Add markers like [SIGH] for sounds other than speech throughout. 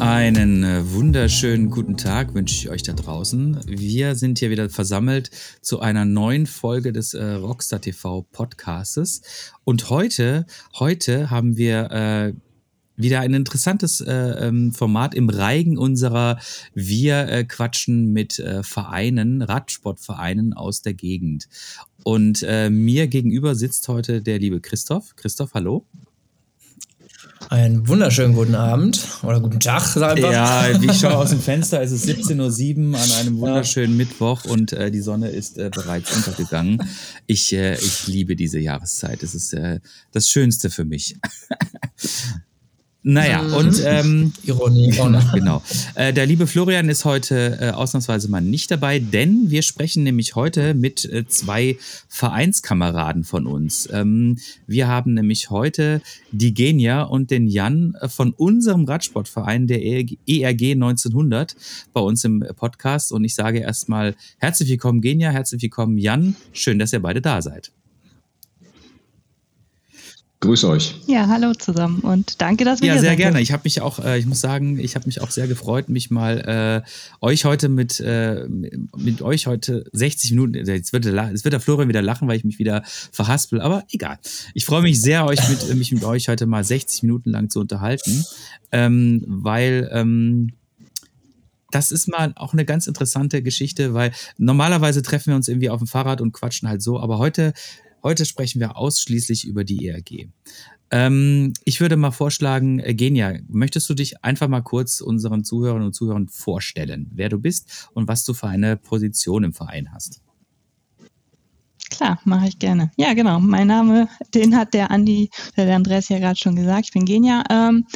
Einen äh, wunderschönen guten Tag wünsche ich euch da draußen. Wir sind hier wieder versammelt zu einer neuen Folge des äh, Rockstar TV Podcastes. Und heute, heute haben wir äh, wieder ein interessantes äh, ähm, Format im Reigen unserer Wir äh, quatschen mit äh, Vereinen, Radsportvereinen aus der Gegend. Und äh, mir gegenüber sitzt heute der liebe Christoph. Christoph, hallo. Einen wunderschönen guten Abend oder guten Tag, sag einfach. Ja, ich schaue aus dem [LAUGHS] Fenster, es ist 17.07 Uhr an einem wunderschönen ja. Mittwoch und äh, die Sonne ist äh, bereits untergegangen. Ich, äh, ich liebe diese Jahreszeit. Es ist äh, das Schönste für mich. [LAUGHS] Naja, mhm. und ähm, [LAUGHS] Ironie. Genau. genau. Äh, der liebe Florian ist heute äh, ausnahmsweise mal nicht dabei, denn wir sprechen nämlich heute mit äh, zwei Vereinskameraden von uns. Ähm, wir haben nämlich heute die Genia und den Jan äh, von unserem Radsportverein, der ERG 1900, bei uns im Podcast. Und ich sage erstmal herzlich willkommen, Genia, herzlich willkommen, Jan. Schön, dass ihr beide da seid. Grüß euch. Ja, hallo zusammen und danke, dass wir ja, hier sind. Ja, sehr gerne. Ich habe mich auch, äh, ich muss sagen, ich habe mich auch sehr gefreut, mich mal äh, euch heute mit äh, mit euch heute 60 Minuten. Äh, jetzt wird, der, jetzt wird der Florian wieder lachen, weil ich mich wieder verhaspel, aber egal. Ich freue mich sehr, euch mit mich mit euch heute mal 60 Minuten lang zu unterhalten, ähm, weil ähm, das ist mal auch eine ganz interessante Geschichte, weil normalerweise treffen wir uns irgendwie auf dem Fahrrad und quatschen halt so, aber heute Heute sprechen wir ausschließlich über die ERG. Ähm, ich würde mal vorschlagen, äh, Genia, möchtest du dich einfach mal kurz unseren Zuhörern und Zuhörern vorstellen, wer du bist und was du für eine Position im Verein hast? Klar, mache ich gerne. Ja, genau. Mein Name, den hat der Andi, der Andreas ja gerade schon gesagt. Ich bin Genia. Ähm,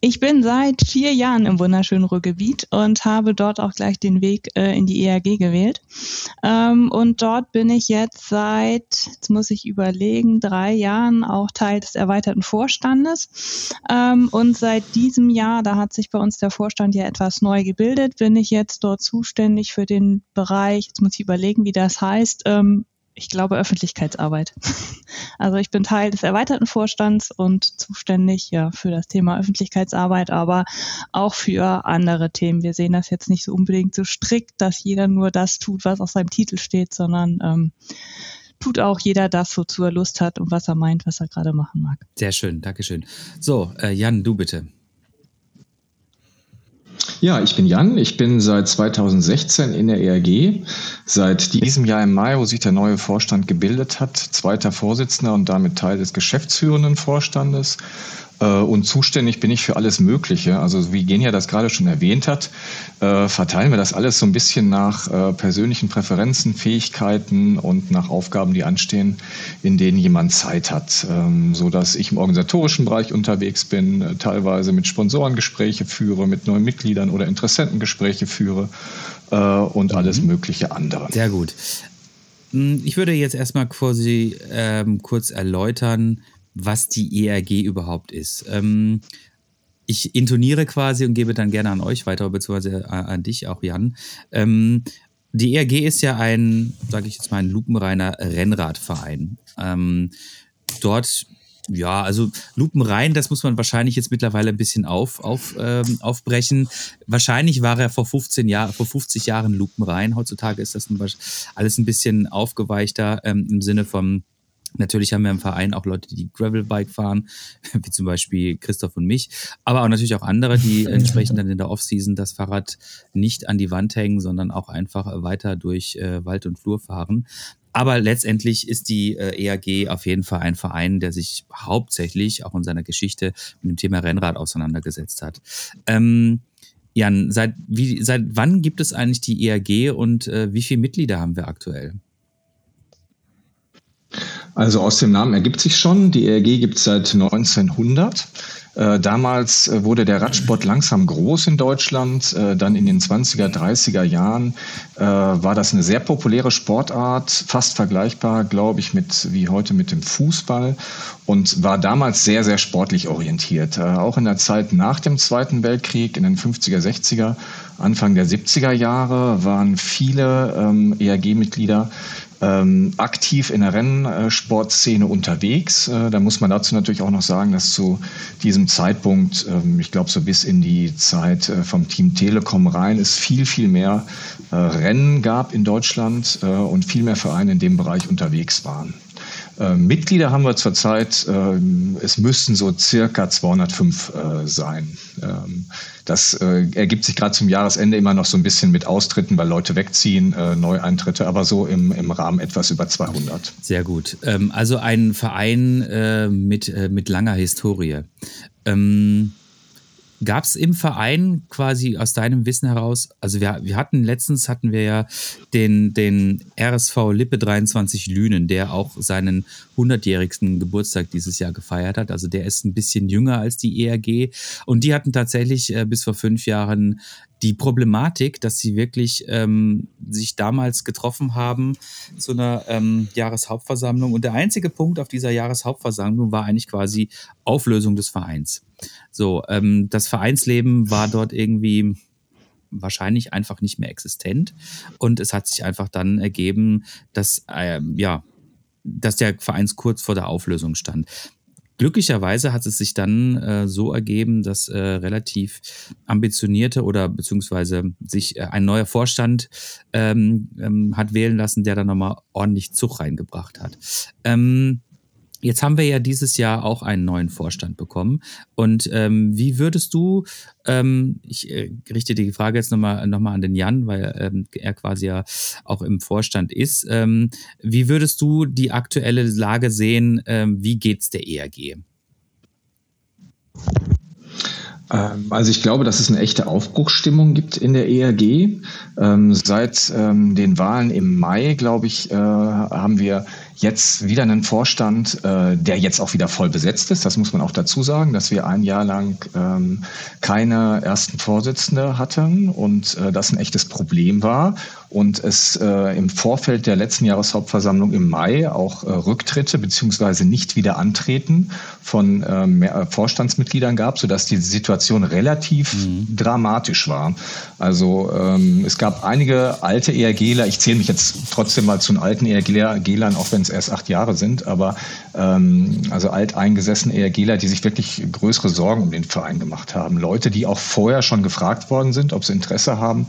ich bin seit vier Jahren im wunderschönen Ruhrgebiet und habe dort auch gleich den Weg äh, in die ERG gewählt. Ähm, und dort bin ich jetzt seit, jetzt muss ich überlegen, drei Jahren auch Teil des erweiterten Vorstandes. Ähm, und seit diesem Jahr, da hat sich bei uns der Vorstand ja etwas neu gebildet, bin ich jetzt dort zuständig für den Bereich, jetzt muss ich überlegen, wie das heißt, ähm, ich glaube, Öffentlichkeitsarbeit. [LAUGHS] Also ich bin Teil des erweiterten Vorstands und zuständig ja für das Thema Öffentlichkeitsarbeit, aber auch für andere Themen. Wir sehen das jetzt nicht so unbedingt so strikt, dass jeder nur das tut, was auf seinem Titel steht, sondern ähm, tut auch jeder das, wozu er Lust hat und was er meint, was er gerade machen mag. Sehr schön, Dankeschön. So, äh, Jan, du bitte. Ja, ich bin Jan. Ich bin seit 2016 in der ERG. Seit diesem Jahr im Mai, wo sich der neue Vorstand gebildet hat, zweiter Vorsitzender und damit Teil des geschäftsführenden Vorstandes. Äh, und zuständig bin ich für alles Mögliche. Also wie Genia das gerade schon erwähnt hat, äh, verteilen wir das alles so ein bisschen nach äh, persönlichen Präferenzen, Fähigkeiten und nach Aufgaben, die anstehen, in denen jemand Zeit hat. Ähm, so dass ich im organisatorischen Bereich unterwegs bin, teilweise mit Sponsoren Gespräche führe, mit neuen Mitgliedern oder Interessenten Gespräche führe und mhm. alles mögliche andere. Sehr gut. Hm, ich würde jetzt erstmal quasi ähm, kurz erläutern, was die ERG überhaupt ist. Ähm, ich intoniere quasi und gebe dann gerne an euch weiter, beziehungsweise an dich auch, Jan. Ähm, die ERG ist ja ein, sage ich jetzt mal, ein lupenreiner Rennradverein. Ähm, dort ja, also lupenrein, das muss man wahrscheinlich jetzt mittlerweile ein bisschen auf, auf, ähm, aufbrechen. Wahrscheinlich war er vor 15 Jahren, vor 50 Jahren lupenrein. Heutzutage ist das alles ein bisschen aufgeweichter ähm, im Sinne von Natürlich haben wir im Verein auch Leute, die Gravelbike fahren, [LAUGHS] wie zum Beispiel Christoph und mich, aber auch natürlich auch andere, die [LAUGHS] entsprechend dann in der Offseason das Fahrrad nicht an die Wand hängen, sondern auch einfach weiter durch äh, Wald und Flur fahren. Aber letztendlich ist die äh, EAG auf jeden Fall ein Verein, der sich hauptsächlich auch in seiner Geschichte mit dem Thema Rennrad auseinandergesetzt hat. Ähm, Jan, seit, wie, seit wann gibt es eigentlich die EAG und äh, wie viele Mitglieder haben wir aktuell? Also aus dem Namen ergibt sich schon, die ERG gibt es seit 1900. Äh, damals äh, wurde der Radsport langsam groß in Deutschland. Äh, dann in den 20er, 30er Jahren war das eine sehr populäre Sportart, fast vergleichbar, glaube ich, mit wie heute mit dem Fußball und war damals sehr, sehr sportlich orientiert. Auch in der Zeit nach dem Zweiten Weltkrieg, in den 50er, 60er, Anfang der 70er Jahre waren viele ähm, ERG-Mitglieder ähm, aktiv in der Rennsportszene unterwegs. Äh, da muss man dazu natürlich auch noch sagen, dass zu diesem Zeitpunkt, ähm, ich glaube so bis in die Zeit äh, vom Team Telekom rein, es viel, viel mehr äh, Rennen gab in Deutschland äh, und viel mehr Vereine in dem Bereich unterwegs waren. Äh, Mitglieder haben wir zurzeit, äh, es müssten so circa 205 äh, sein. Ähm, das äh, ergibt sich gerade zum Jahresende immer noch so ein bisschen mit Austritten, weil Leute wegziehen, Neueintritte, aber so im, im Rahmen etwas über 200. Sehr gut. Ähm, also ein Verein mit, mit langer Historie. Ähm Gab es im Verein quasi aus deinem Wissen heraus, also wir, wir hatten letztens hatten wir ja den, den RSV Lippe 23 Lünen, der auch seinen 100-jährigsten Geburtstag dieses Jahr gefeiert hat. Also der ist ein bisschen jünger als die ERG und die hatten tatsächlich äh, bis vor fünf Jahren die Problematik, dass sie wirklich ähm, sich damals getroffen haben zu einer ähm, Jahreshauptversammlung. Und der einzige Punkt auf dieser Jahreshauptversammlung war eigentlich quasi Auflösung des Vereins. So, ähm, das Vereinsleben war dort irgendwie wahrscheinlich einfach nicht mehr existent. Und es hat sich einfach dann ergeben, dass, ähm, ja, dass der Verein kurz vor der Auflösung stand. Glücklicherweise hat es sich dann äh, so ergeben, dass äh, relativ ambitionierte oder beziehungsweise sich äh, ein neuer Vorstand ähm, ähm, hat wählen lassen, der dann nochmal ordentlich Zug reingebracht hat. Ähm, Jetzt haben wir ja dieses Jahr auch einen neuen Vorstand bekommen. Und ähm, wie würdest du, ähm, ich äh, richte die Frage jetzt nochmal noch mal an den Jan, weil ähm, er quasi ja auch im Vorstand ist. Ähm, wie würdest du die aktuelle Lage sehen? Ähm, wie geht's der ERG? Ähm, also ich glaube, dass es eine echte Aufbruchsstimmung gibt in der ERG. Ähm, seit ähm, den Wahlen im Mai, glaube ich, äh, haben wir jetzt wieder einen Vorstand, äh, der jetzt auch wieder voll besetzt ist. Das muss man auch dazu sagen, dass wir ein Jahr lang ähm, keine ersten Vorsitzende hatten und äh, das ein echtes Problem war und es äh, im Vorfeld der letzten Jahreshauptversammlung im Mai auch äh, Rücktritte beziehungsweise nicht wieder antreten von ähm, äh, Vorstandsmitgliedern gab, sodass die Situation relativ mhm. dramatisch war. Also ähm, es gab einige alte ERGler, ich zähle mich jetzt trotzdem mal zu den alten ERGlern, auch wenn es erst acht Jahre sind, aber ähm, also alteingesessene ERGler, die sich wirklich größere Sorgen um den Verein gemacht haben. Leute, die auch vorher schon gefragt worden sind, ob sie Interesse haben,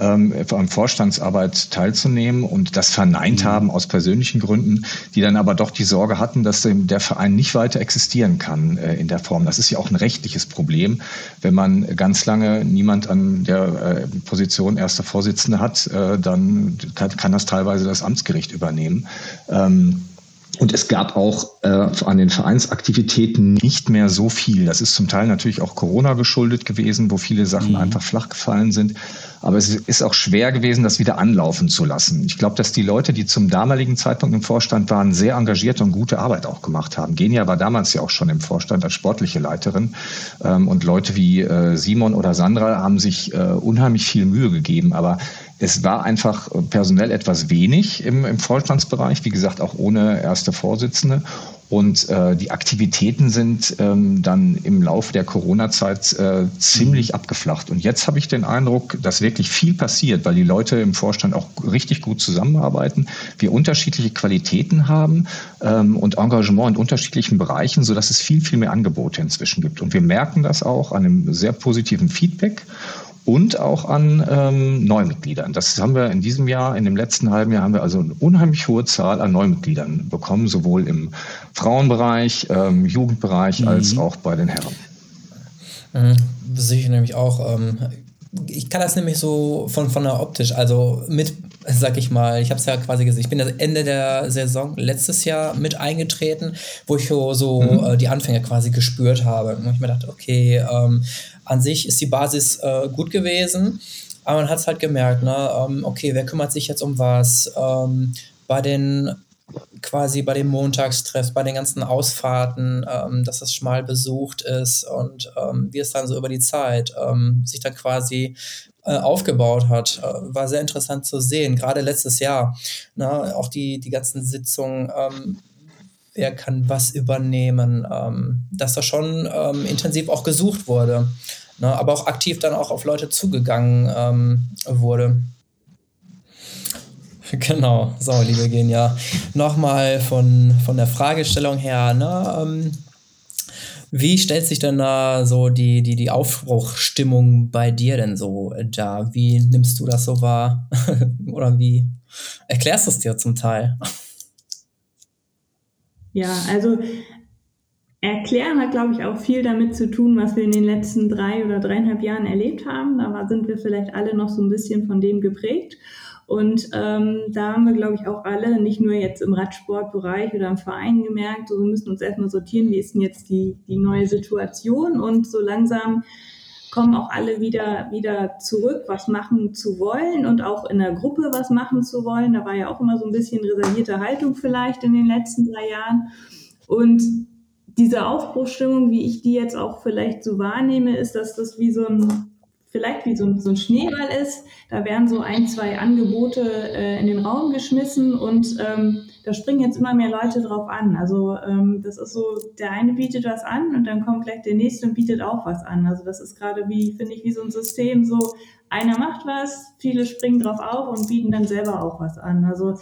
ähm, an Vorstandsarbeit teilzunehmen und das verneint mhm. haben aus persönlichen Gründen, die dann aber doch die Sorge hatten, dass der Verein nicht weiter existieren kann äh, in der Form. Das ist ja auch ein rechtliches Problem, wenn man ganz lange niemand an der äh, Position erster Vorsitzende hat, äh, dann kann, kann, das teilweise das Amtsgericht übernehmen. Ähm, und es gab auch äh, an den Vereinsaktivitäten nicht mehr so viel. Das ist zum Teil natürlich auch Corona geschuldet gewesen, wo viele Sachen mhm. einfach flach gefallen sind. Aber es ist auch schwer gewesen, das wieder anlaufen zu lassen. Ich glaube, dass die Leute, die zum damaligen Zeitpunkt im Vorstand waren, sehr engagierte und gute Arbeit auch gemacht haben. Genia war damals ja auch schon im Vorstand als sportliche Leiterin. Ähm, und Leute wie äh, Simon oder Sandra haben sich äh, unheimlich viel Mühe gegeben. Aber es war einfach personell etwas wenig im, im Vorstandsbereich, wie gesagt, auch ohne erste Vorsitzende. Und äh, die Aktivitäten sind ähm, dann im Laufe der Corona-Zeit äh, ziemlich mhm. abgeflacht. Und jetzt habe ich den Eindruck, dass wirklich viel passiert, weil die Leute im Vorstand auch richtig gut zusammenarbeiten, wir unterschiedliche Qualitäten haben ähm, und Engagement in unterschiedlichen Bereichen, sodass es viel, viel mehr Angebote inzwischen gibt. Und wir merken das auch an einem sehr positiven Feedback und auch an ähm, Neumitgliedern. Das haben wir in diesem Jahr, in dem letzten halben Jahr haben wir also eine unheimlich hohe Zahl an Neumitgliedern bekommen, sowohl im Frauenbereich, ähm, Jugendbereich mhm. als auch bei den Herren. Mhm, sehe ich nämlich auch. Ähm, ich kann das nämlich so von, von der optisch, also mit, sag ich mal, ich habe es ja quasi gesehen, ich bin das Ende der Saison letztes Jahr mit eingetreten, wo ich so mhm. äh, die Anfänge quasi gespürt habe. Und ich mir dachte, okay, ähm, an sich ist die Basis äh, gut gewesen, aber man hat es halt gemerkt, ne? Ähm, okay, wer kümmert sich jetzt um was? Ähm, bei den quasi bei den Montagstreffs, bei den ganzen Ausfahrten, ähm, dass es schmal besucht ist und ähm, wie es dann so über die Zeit ähm, sich dann quasi äh, aufgebaut hat. Äh, war sehr interessant zu sehen, gerade letztes Jahr. Ne, auch die, die ganzen Sitzungen, ähm, wer kann was übernehmen, ähm, dass da schon ähm, intensiv auch gesucht wurde, ne, aber auch aktiv dann auch auf Leute zugegangen wurde. [LAUGHS] Genau, so, liebe Genia. Nochmal von, von der Fragestellung her, ne, ähm, wie stellt sich denn da so die, die, die Aufbruchstimmung bei dir denn so da? Wie nimmst du das so wahr? [LAUGHS] Oder wie erklärst du es dir zum Teil? Ja, also Erklären hat, glaube ich, auch viel damit zu tun, was wir in den letzten drei oder dreieinhalb Jahren erlebt haben. Da sind wir vielleicht alle noch so ein bisschen von dem geprägt. Und ähm, da haben wir, glaube ich, auch alle, nicht nur jetzt im Radsportbereich oder im Verein gemerkt, so, wir müssen uns erstmal sortieren, wie ist denn jetzt die, die neue Situation und so langsam kommen auch alle wieder, wieder zurück, was machen zu wollen und auch in der Gruppe was machen zu wollen. Da war ja auch immer so ein bisschen reservierte Haltung vielleicht in den letzten drei Jahren. Und diese Aufbruchstimmung, wie ich die jetzt auch vielleicht so wahrnehme, ist, dass das wie so ein vielleicht wie so ein, so ein Schneeball ist. Da werden so ein, zwei Angebote äh, in den Raum geschmissen und ähm, da springen jetzt immer mehr Leute drauf an. Also ähm, das ist so, der eine bietet was an und dann kommt gleich der nächste und bietet auch was an. Also das ist gerade wie, finde ich, wie so ein System, so einer macht was, viele springen drauf auf und bieten dann selber auch was an. Also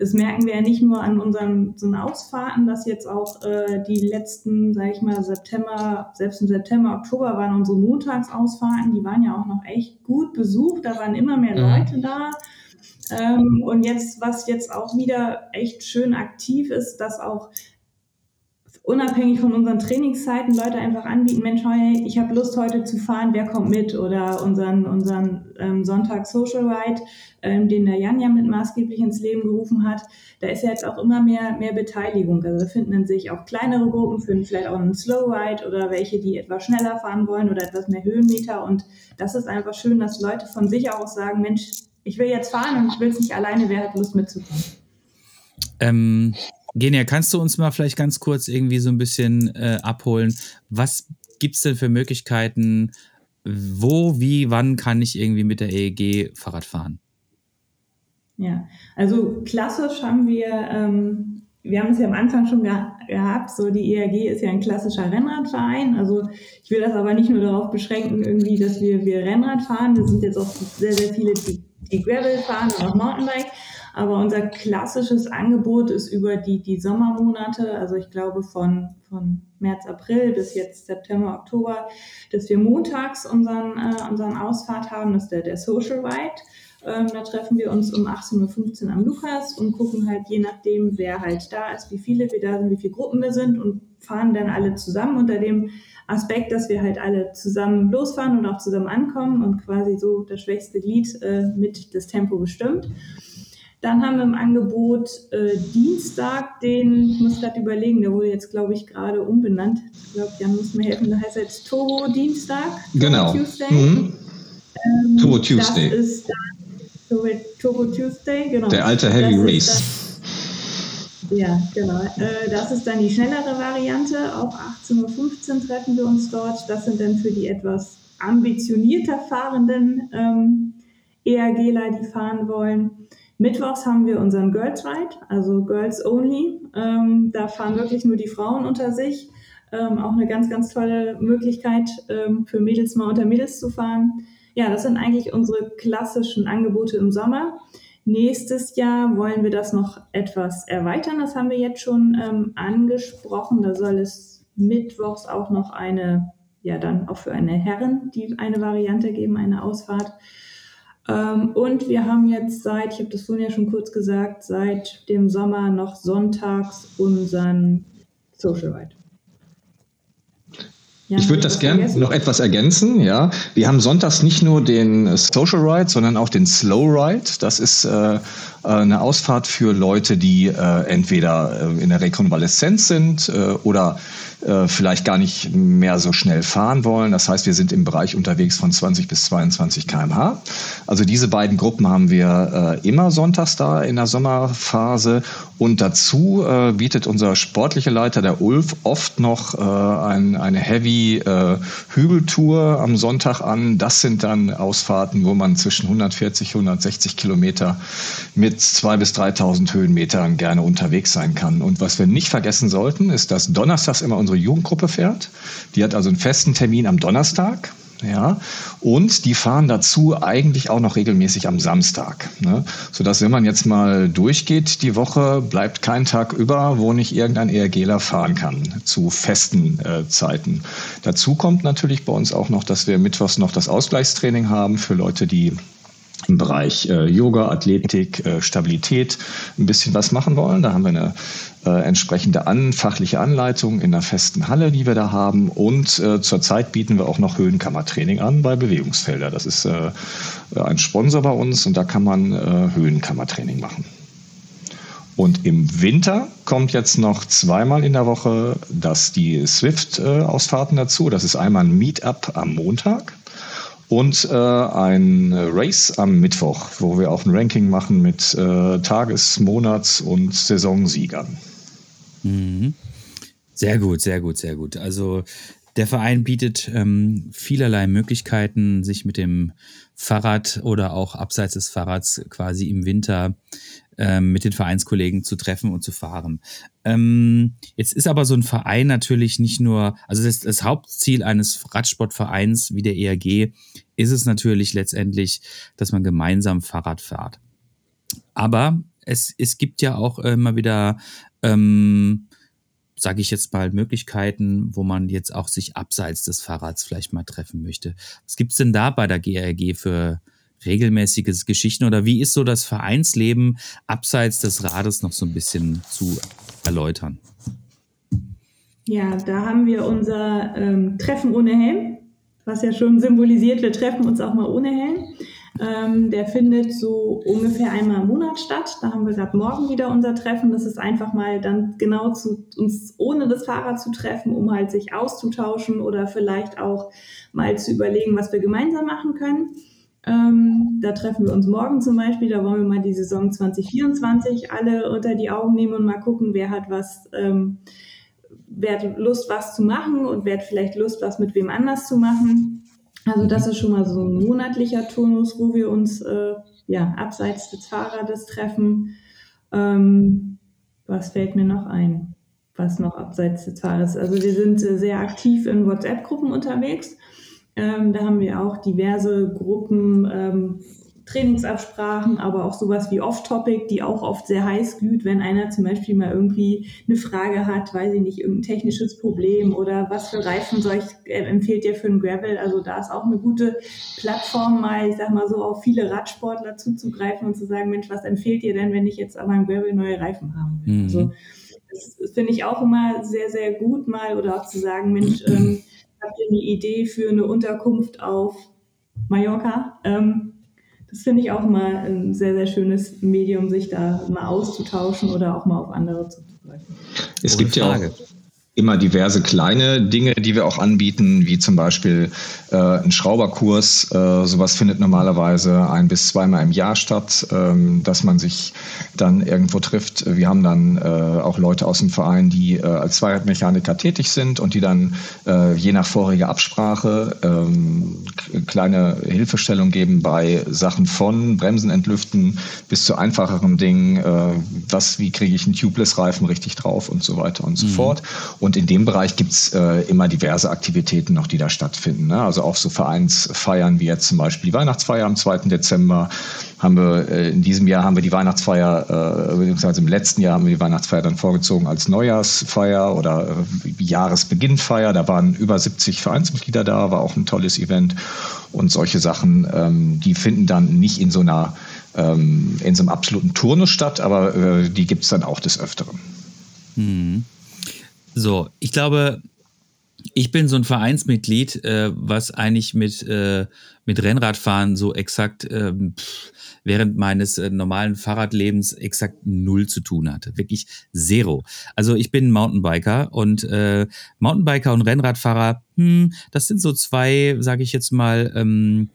das merken wir ja nicht nur an unseren so Ausfahrten, dass jetzt auch äh, die letzten, sage ich mal, September, selbst im September, Oktober waren unsere Montagsausfahrten, die waren ja auch noch echt gut besucht, da waren immer mehr mhm. Leute da. Ähm, und jetzt, was jetzt auch wieder echt schön aktiv ist, dass auch unabhängig von unseren Trainingszeiten Leute einfach anbieten, Mensch, hey, ich habe Lust heute zu fahren, wer kommt mit? Oder unseren, unseren ähm, Sonntag Social Ride, ähm, den der Jan ja mit maßgeblich ins Leben gerufen hat, da ist ja jetzt auch immer mehr, mehr Beteiligung. Also da finden sich auch kleinere Gruppen, finden vielleicht auch einen Slow Ride oder welche, die etwas schneller fahren wollen oder etwas mehr Höhenmeter. Und das ist einfach schön, dass Leute von sich aus sagen, Mensch, ich will jetzt fahren und ich will es nicht alleine, wer hat Lust mitzukommen? Ähm, Genia, kannst du uns mal vielleicht ganz kurz irgendwie so ein bisschen äh, abholen? Was gibt es denn für Möglichkeiten? Wo, wie, wann kann ich irgendwie mit der EEG Fahrrad fahren? Ja, also klassisch haben wir, ähm, wir haben es ja am Anfang schon ge gehabt, so die ERG ist ja ein klassischer Rennradverein. Also ich will das aber nicht nur darauf beschränken, irgendwie, dass wir, wir Rennrad fahren. Wir sind jetzt auch sehr, sehr viele, die, die Gravel fahren und auch Mountainbike. Aber unser klassisches Angebot ist über die, die Sommermonate, also ich glaube von, von März, April bis jetzt September, Oktober, dass wir montags unseren, äh, unseren Ausfahrt haben, das ist der, der Social Ride. Ähm, da treffen wir uns um 18.15 Uhr am Lukas und gucken halt je nachdem, wer halt da ist, wie viele wir da sind, wie viele Gruppen wir sind und fahren dann alle zusammen unter dem Aspekt, dass wir halt alle zusammen losfahren und auch zusammen ankommen und quasi so das schwächste Glied äh, mit das Tempo bestimmt. Dann haben wir im Angebot äh, Dienstag den, ich muss gerade überlegen, der wurde jetzt, glaube ich, gerade umbenannt. Ich glaube, Jan muss mir helfen, der heißt jetzt Turbo Dienstag. Genau. Tuesday. Mhm. Ähm, Turbo Tuesday. Das ist Turbo, Turbo Tuesday, genau. Der alte Heavy das Race. Dann, ja, genau. Äh, das ist dann die schnellere Variante. Auch 18.15 Uhr treffen wir uns dort. Das sind dann für die etwas ambitionierter fahrenden ähm, ERGler, die fahren wollen. Mittwochs haben wir unseren Girls Ride, also Girls Only. Ähm, da fahren wirklich nur die Frauen unter sich. Ähm, auch eine ganz, ganz tolle Möglichkeit ähm, für Mädels mal unter Mädels zu fahren. Ja, das sind eigentlich unsere klassischen Angebote im Sommer. Nächstes Jahr wollen wir das noch etwas erweitern. Das haben wir jetzt schon ähm, angesprochen. Da soll es mittwochs auch noch eine, ja, dann auch für eine Herren, die eine Variante geben, eine Ausfahrt. Ähm, und wir haben jetzt seit, ich habe das vorhin ja schon kurz gesagt, seit dem Sommer noch sonntags unseren Social Ride. Ja, ich würde das gerne noch etwas ergänzen. Ja, wir haben sonntags nicht nur den Social Ride, sondern auch den Slow Ride. Das ist äh, eine Ausfahrt für Leute, die äh, entweder äh, in der Rekonvaleszenz sind äh, oder äh, vielleicht gar nicht mehr so schnell fahren wollen. Das heißt, wir sind im Bereich unterwegs von 20 bis 22 km/h. Also diese beiden Gruppen haben wir äh, immer sonntags da in der Sommerphase. Und dazu äh, bietet unser sportlicher Leiter, der Ulf, oft noch äh, ein, eine Heavy äh, Hügeltour am Sonntag an. Das sind dann Ausfahrten, wo man zwischen 140, 160 Kilometer mit 2.000 bis 3.000 Höhenmetern gerne unterwegs sein kann. Und was wir nicht vergessen sollten, ist, dass donnerstags immer unsere Jugendgruppe fährt. Die hat also einen festen Termin am Donnerstag. Ja, und die fahren dazu eigentlich auch noch regelmäßig am Samstag. Ne? Sodass, wenn man jetzt mal durchgeht die Woche, bleibt kein Tag über, wo nicht irgendein ERGler fahren kann zu festen äh, Zeiten. Dazu kommt natürlich bei uns auch noch, dass wir mittwochs noch das Ausgleichstraining haben für Leute, die im Bereich äh, Yoga, Athletik, äh, Stabilität ein bisschen was machen wollen. Da haben wir eine äh, entsprechende an, fachliche Anleitung in einer festen Halle, die wir da haben. Und äh, zurzeit bieten wir auch noch Höhenkammertraining an bei Bewegungsfelder. Das ist äh, ein Sponsor bei uns und da kann man äh, Höhenkammertraining machen. Und im Winter kommt jetzt noch zweimal in der Woche das die Swift-Ausfahrten dazu. Das ist einmal ein Meetup am Montag und äh, ein Race am Mittwoch, wo wir auch ein Ranking machen mit äh, Tages-, Monats- und Saisonsiegern. Mhm. Sehr gut, sehr gut, sehr gut. Also der Verein bietet ähm, vielerlei Möglichkeiten, sich mit dem Fahrrad oder auch abseits des Fahrrads quasi im Winter ähm, mit den Vereinskollegen zu treffen und zu fahren. Ähm, jetzt ist aber so ein Verein natürlich nicht nur, also das, das Hauptziel eines Radsportvereins wie der ERG ist es natürlich letztendlich, dass man gemeinsam Fahrrad fährt. Aber es, es gibt ja auch immer wieder ähm, sage ich jetzt mal, Möglichkeiten, wo man jetzt auch sich abseits des Fahrrads vielleicht mal treffen möchte. Was gibt's denn da bei der GRG für regelmäßige Geschichten oder wie ist so das Vereinsleben abseits des Rades noch so ein bisschen zu erläutern? Ja, da haben wir unser ähm, Treffen ohne Helm, was ja schon symbolisiert, wir treffen uns auch mal ohne Helm. Ähm, der findet so ungefähr einmal im Monat statt. Da haben wir gerade morgen wieder unser Treffen. Das ist einfach mal dann genau zu uns ohne das Fahrrad zu treffen, um halt sich auszutauschen oder vielleicht auch mal zu überlegen, was wir gemeinsam machen können. Ähm, da treffen wir uns morgen zum Beispiel. Da wollen wir mal die Saison 2024 alle unter die Augen nehmen und mal gucken, wer hat was, ähm, wer hat Lust, was zu machen und wer hat vielleicht Lust, was mit wem anders zu machen. Also das ist schon mal so ein monatlicher Turnus, wo wir uns äh, ja abseits des Fahrrades treffen. Ähm, was fällt mir noch ein? Was noch abseits des Fahrrades? Also wir sind äh, sehr aktiv in WhatsApp-Gruppen unterwegs. Ähm, da haben wir auch diverse Gruppen, ähm, Trainingsabsprachen, aber auch sowas wie Off-Topic, die auch oft sehr heiß glüht, wenn einer zum Beispiel mal irgendwie eine Frage hat, weiß ich nicht, irgendein technisches Problem oder was für Reifen soll ich, äh, empfiehlt ihr für ein Gravel? Also da ist auch eine gute Plattform, mal, ich sag mal so, auf viele Radsportler zuzugreifen und zu sagen, Mensch, was empfehlt ihr denn, wenn ich jetzt an meinem Gravel neue Reifen haben will? Mhm. Also das, das finde ich auch immer sehr, sehr gut mal oder auch zu sagen, Mensch, ähm, habt ihr eine Idee für eine Unterkunft auf Mallorca? Ähm, das finde ich auch mal ein sehr, sehr schönes Medium, sich da mal auszutauschen oder auch mal auf andere zu zugreifen. Es gibt ja auch immer diverse kleine Dinge, die wir auch anbieten, wie zum Beispiel äh, ein Schrauberkurs. Äh, sowas findet normalerweise ein bis zweimal im Jahr statt, ähm, dass man sich dann irgendwo trifft. Wir haben dann äh, auch Leute aus dem Verein, die äh, als Zweiradmechaniker tätig sind und die dann äh, je nach voriger Absprache ähm, kleine Hilfestellung geben bei Sachen von Bremsen entlüften bis zu einfacheren Dingen. Äh, was, wie kriege ich einen Tubeless-Reifen richtig drauf und so weiter und so mhm. fort. Und in dem Bereich gibt's äh, immer diverse Aktivitäten noch, die da stattfinden. Ne? Also auch so Vereinsfeiern wie jetzt zum Beispiel die Weihnachtsfeier am 2. Dezember. Haben wir, äh, in diesem Jahr haben wir die Weihnachtsfeier, äh, beziehungsweise im letzten Jahr haben wir die Weihnachtsfeier dann vorgezogen als Neujahrsfeier oder äh, Jahresbeginnfeier. Da waren über 70 Vereinsmitglieder da, war auch ein tolles Event. Und solche Sachen, ähm, die finden dann nicht in so einer ähm, in so einem absoluten Turnus statt, aber äh, die gibt's dann auch des Öfteren. Mhm. So, ich glaube, Ich bin so ein Vereinsmitglied, äh, was eigentlich mit, äh, mit Rennradfahren so exakt ähm, pff, während meines äh, normalen Fahrradlebens exakt null zu tun hatte. Wirklich zero. Also ich bin Mountainbiker und äh, Mountainbiker und Rennradfahrer, hm, das sind so zwei, sage ich jetzt mal, ähm,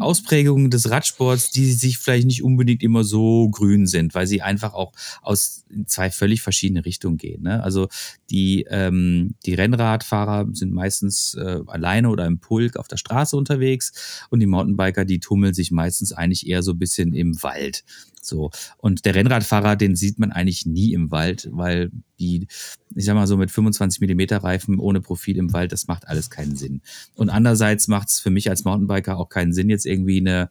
Ausprägungen des Radsports, die sich vielleicht nicht unbedingt immer so grün sind, weil sie einfach auch aus zwei völlig verschiedene Richtungen gehen. Ne? Also die, ähm, die Rennradfahrer sind meistens äh, alleine oder im Pulk auf der Straße unterwegs und die Mountainbiker, die tummeln sich meistens eigentlich eher so ein bisschen im Wald. So. Und der Rennradfahrer, den sieht man eigentlich nie im Wald, weil die, ich sag mal so mit 25 Millimeter Reifen ohne Profil im Wald, das macht alles keinen Sinn. Und andererseits macht es für mich als Mountainbiker auch keinen Sinn, jetzt irgendwie eine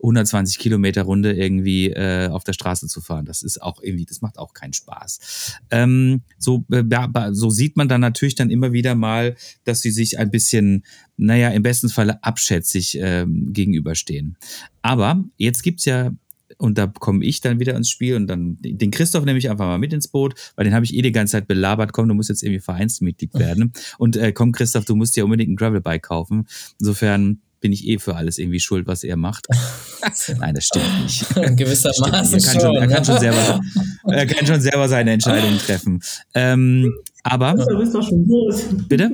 120 Kilometer Runde irgendwie äh, auf der Straße zu fahren. Das ist auch irgendwie, das macht auch keinen Spaß. Ähm, so, äh, so sieht man dann natürlich dann immer wieder mal, dass sie sich ein bisschen, naja, im besten Falle abschätzig äh, gegenüberstehen. Aber jetzt gibt's ja und da komme ich dann wieder ins Spiel und dann den Christoph nehme ich einfach mal mit ins Boot, weil den habe ich eh die ganze Zeit belabert. Komm, du musst jetzt irgendwie Vereinsmitglied werden. [LAUGHS] Und äh, komm, Christoph, du musst dir unbedingt ein Gravelbike kaufen. Insofern bin ich eh für alles irgendwie schuld, was er macht. [LAUGHS] Nein, das stimmt nicht. [LAUGHS] Gewissermaßen er, kann schon, er, kann schon selber, er kann schon selber seine Entscheidungen treffen. Ähm, aber. Du bist doch schon groß. Bitte?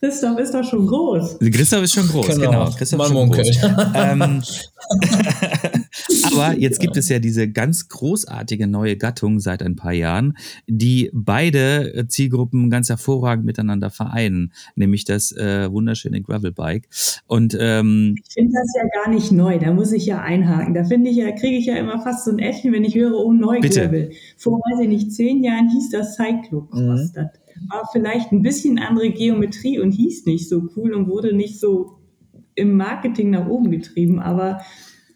Christoph ist doch schon groß. Christoph ist schon groß, genau. genau. Christoph Man munkelt. Ähm, [LAUGHS] [LAUGHS] aber jetzt gibt es ja diese ganz großartige neue Gattung seit ein paar Jahren, die beide Zielgruppen ganz hervorragend miteinander vereinen, nämlich das äh, wunderschöne Gravelbike. Und ähm, ich finde das ja gar nicht neu. Da muss ich ja einhaken. Da finde ich ja, kriege ich ja immer fast so ein Äffchen, wenn ich höre, oh neu Gravel. Vor weiß ich nicht zehn Jahren hieß das Cyclocross. Mhm. Das war vielleicht ein bisschen andere Geometrie und hieß nicht so cool und wurde nicht so im Marketing nach oben getrieben. Aber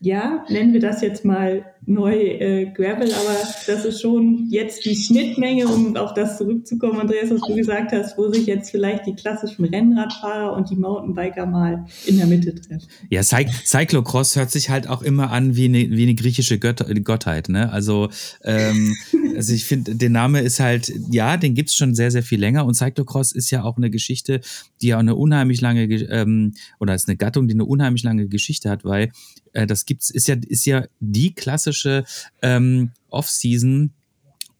ja, nennen wir das jetzt mal neu äh, Gravel, aber das ist schon jetzt die Schnittmenge, um auf das zurückzukommen, Andreas, was du gesagt hast, wo sich jetzt vielleicht die klassischen Rennradfahrer und die Mountainbiker mal in der Mitte treffen. Ja, Cy Cyclocross hört sich halt auch immer an wie eine, wie eine griechische Gött Gottheit, ne? Also, ähm, [LAUGHS] also ich finde, der Name ist halt, ja, den gibt's schon sehr, sehr viel länger und Cyclocross ist ja auch eine Geschichte, die ja eine unheimlich lange, ähm, oder ist eine Gattung, die eine unheimlich lange Geschichte hat, weil äh, das gibt's, ist ja, ist ja die klassische ähm, Off-Season,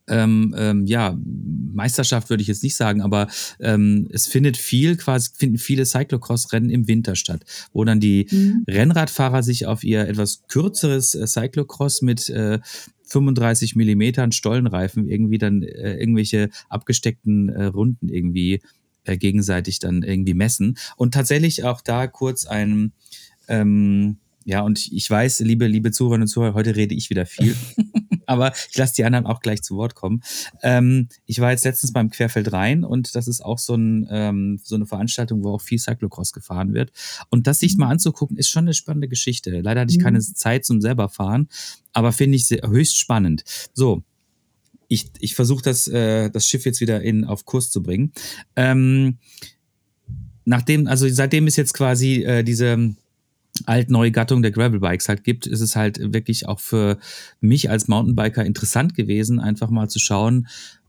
ähm, ähm, ja, Meisterschaft würde ich jetzt nicht sagen, aber ähm, es findet viel, quasi finden viele Cyclocross-Rennen im Winter statt, wo dann die mhm. Rennradfahrer sich auf ihr etwas kürzeres äh, Cyclocross mit äh, 35 Millimetern Stollenreifen irgendwie dann äh, irgendwelche abgesteckten äh, Runden irgendwie äh, gegenseitig dann irgendwie messen und tatsächlich auch da kurz ein ähm, ja, und ich weiß, liebe, liebe Zuhörerinnen und Zuhörer, heute rede ich wieder viel. [LAUGHS] Aber ich lasse die anderen auch gleich zu Wort kommen. Ähm, ich war jetzt letztens beim Querfeld Rhein und das ist auch so, ein, ähm, so eine Veranstaltung, wo auch viel Cyclocross gefahren wird. Und das sich mhm. mal anzugucken, ist schon eine spannende Geschichte. Leider hatte ich keine mhm. Zeit zum selber fahren, aber finde ich sehr, höchst spannend. So, ich, ich versuche das, äh, das Schiff jetzt wieder in, auf Kurs zu bringen. Ähm, nachdem, also seitdem ist jetzt quasi äh, diese alt-neue Gattung der Gravelbikes halt gibt, ist es halt wirklich auch für mich als Mountainbiker interessant gewesen, einfach mal zu schauen,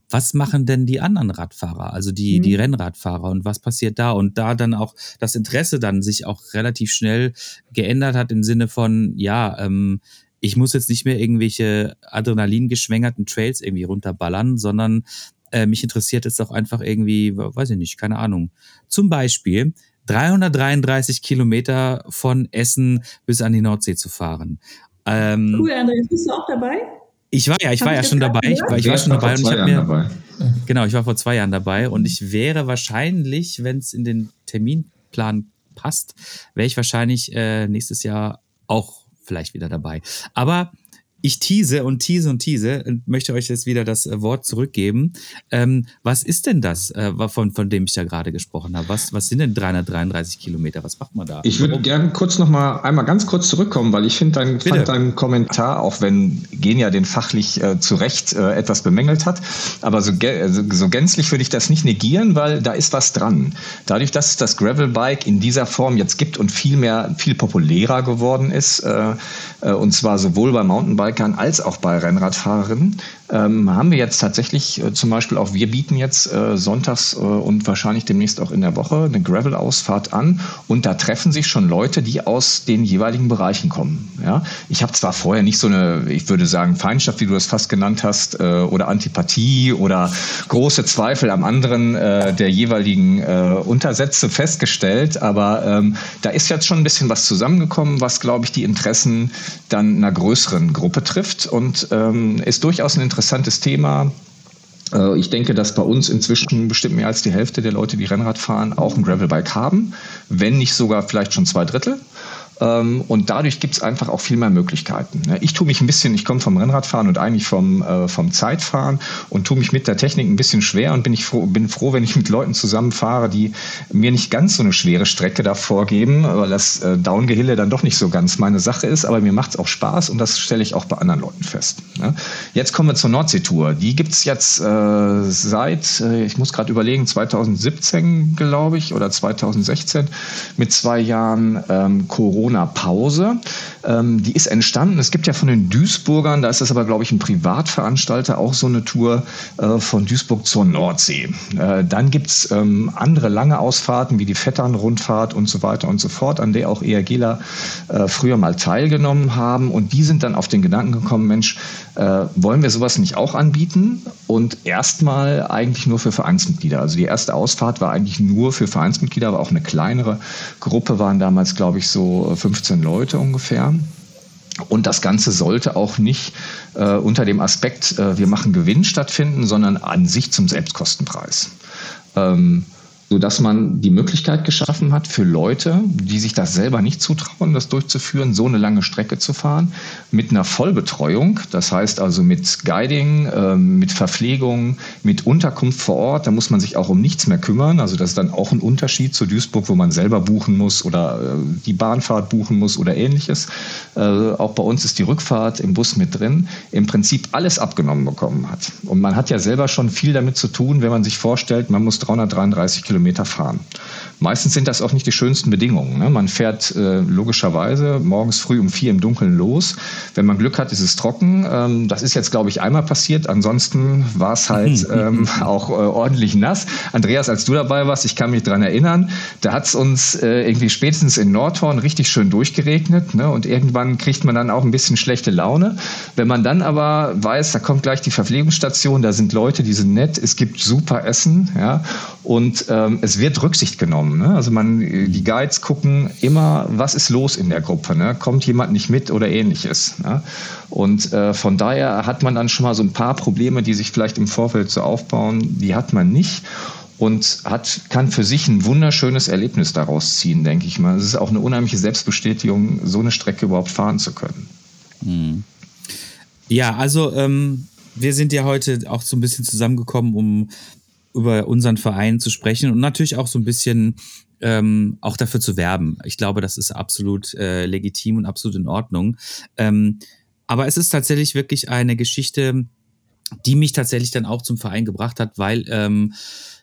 was machen denn die anderen Radfahrer, also die, mhm. die Rennradfahrer und was passiert da? Und da dann auch das Interesse dann sich auch relativ schnell geändert hat im Sinne von, ja, ähm, ich muss jetzt nicht mehr irgendwelche adrenalingeschwängerten Trails irgendwie runterballern, sondern äh, mich interessiert jetzt auch einfach irgendwie, weiß ich nicht, keine Ahnung. Zum Beispiel 333 Kilometer von Essen bis an die Nordsee zu fahren. Ähm, cool, Andreas, bist du auch dabei? Ich war ja, ich war ja schon dabei. Ich war, ich war schon dabei und ich habe mir dabei. genau, ich war vor zwei Jahren dabei und ich wäre wahrscheinlich, wenn es in den Terminplan passt, wäre ich wahrscheinlich äh, nächstes Jahr auch vielleicht wieder dabei. Aber ich tease und tease und tease und möchte euch jetzt wieder das äh, Wort zurückgeben. Ähm, was ist denn das, äh, von, von dem ich da gerade gesprochen habe? Was, was sind denn 333 Kilometer? Was macht man da? Ich würde gerne kurz noch mal einmal ganz kurz zurückkommen, weil ich finde dein, fand deinen Kommentar, auch wenn Genia den fachlich äh, zu Recht äh, etwas bemängelt hat, aber so, so, so gänzlich würde ich das nicht negieren, weil da ist was dran. Dadurch, dass es das Gravelbike in dieser Form jetzt gibt und viel mehr, viel populärer geworden ist, äh, äh und zwar sowohl bei Mountainbike Gravelbikern als auch bei Rennradfahrerinnen ähm, haben wir jetzt tatsächlich äh, zum Beispiel auch, wir bieten jetzt äh, sonntags äh, und wahrscheinlich demnächst auch in der Woche eine Gravel-Ausfahrt an und da treffen sich schon Leute, die aus den jeweiligen Bereichen kommen. Ja? Ich habe zwar vorher nicht so eine, ich würde sagen, Feindschaft, wie du das fast genannt hast, äh, oder Antipathie oder große Zweifel am anderen äh, der jeweiligen äh, Untersätze festgestellt, aber ähm, da ist jetzt schon ein bisschen was zusammengekommen, was, glaube ich, die Interessen dann einer größeren Gruppe trifft und ähm, ist durchaus ein interessantes Thema. Äh, ich denke, dass bei uns inzwischen bestimmt mehr als die Hälfte der Leute, die Rennrad fahren, auch ein Gravelbike haben, wenn nicht sogar vielleicht schon zwei Drittel. Ähm, und dadurch gibt es einfach auch viel mehr Möglichkeiten. Ne? Ich tue mich ein bisschen, ich komme vom Rennradfahren und eigentlich vom, äh, vom Zeitfahren und tue mich mit der Technik ein bisschen schwer und bin ich froh, bin froh, wenn ich mit Leuten zusammenfahre, die mir nicht ganz so eine schwere Strecke da vorgeben, weil das äh, Downgehille dann doch nicht so ganz meine Sache ist, aber mir macht es auch Spaß und das stelle ich auch bei anderen Leuten fest. Ne? Jetzt kommen wir zur Nordseetour. Die gibt es jetzt äh, seit, äh, ich muss gerade überlegen, 2017, glaube ich, oder 2016 mit zwei Jahren ähm, Corona Corona-Pause. Ähm, die ist entstanden. Es gibt ja von den Duisburgern, da ist das aber, glaube ich, ein Privatveranstalter, auch so eine Tour äh, von Duisburg zur Nordsee. Äh, dann gibt's ähm, andere lange Ausfahrten wie die Vettern-Rundfahrt und so weiter und so fort, an der auch ERGler äh, früher mal teilgenommen haben. Und die sind dann auf den Gedanken gekommen, Mensch, äh, wollen wir sowas nicht auch anbieten? Und erstmal eigentlich nur für Vereinsmitglieder. Also die erste Ausfahrt war eigentlich nur für Vereinsmitglieder, aber auch eine kleinere Gruppe waren damals, glaube ich, so 15 Leute ungefähr. Und das Ganze sollte auch nicht äh, unter dem Aspekt, äh, wir machen Gewinn stattfinden, sondern an sich zum Selbstkostenpreis. Ähm, sodass man die Möglichkeit geschaffen hat für Leute, die sich das selber nicht zutrauen, das durchzuführen, so eine lange Strecke zu fahren, mit einer Vollbetreuung, das heißt also mit Guiding, äh, mit Verpflegung, mit Unterkunft vor Ort, da muss man sich auch um nichts mehr kümmern, also das ist dann auch ein Unterschied zu Duisburg, wo man selber buchen muss oder äh, die Bahnfahrt buchen muss oder ähnliches. Äh, auch bei uns ist die Rückfahrt im Bus mit drin, im Prinzip alles abgenommen bekommen hat. Und man hat ja selber schon viel damit zu tun, wenn man sich vorstellt, man muss 333 Kilometer Kilometer fahren. Meistens sind das auch nicht die schönsten Bedingungen. Ne? Man fährt äh, logischerweise morgens früh um vier im Dunkeln los. Wenn man Glück hat, ist es trocken. Ähm, das ist jetzt, glaube ich, einmal passiert. Ansonsten war es halt ähm, [LAUGHS] auch äh, ordentlich nass. Andreas, als du dabei warst, ich kann mich dran erinnern, da hat es uns äh, irgendwie spätestens in Nordhorn richtig schön durchgeregnet. Ne? Und irgendwann kriegt man dann auch ein bisschen schlechte Laune. Wenn man dann aber weiß, da kommt gleich die Verpflegungsstation, da sind Leute, die sind nett, es gibt super Essen, ja, und ähm, es wird Rücksicht genommen. Ne? Also man, die Guides gucken immer, was ist los in der Gruppe? Ne? Kommt jemand nicht mit oder ähnliches? Ne? Und äh, von daher hat man dann schon mal so ein paar Probleme, die sich vielleicht im Vorfeld so aufbauen, die hat man nicht und hat, kann für sich ein wunderschönes Erlebnis daraus ziehen, denke ich mal. Es ist auch eine unheimliche Selbstbestätigung, so eine Strecke überhaupt fahren zu können. Hm. Ja, also ähm, wir sind ja heute auch so ein bisschen zusammengekommen, um über unseren Verein zu sprechen und natürlich auch so ein bisschen ähm, auch dafür zu werben. Ich glaube, das ist absolut äh, legitim und absolut in Ordnung. Ähm, aber es ist tatsächlich wirklich eine Geschichte, die mich tatsächlich dann auch zum Verein gebracht hat, weil ähm,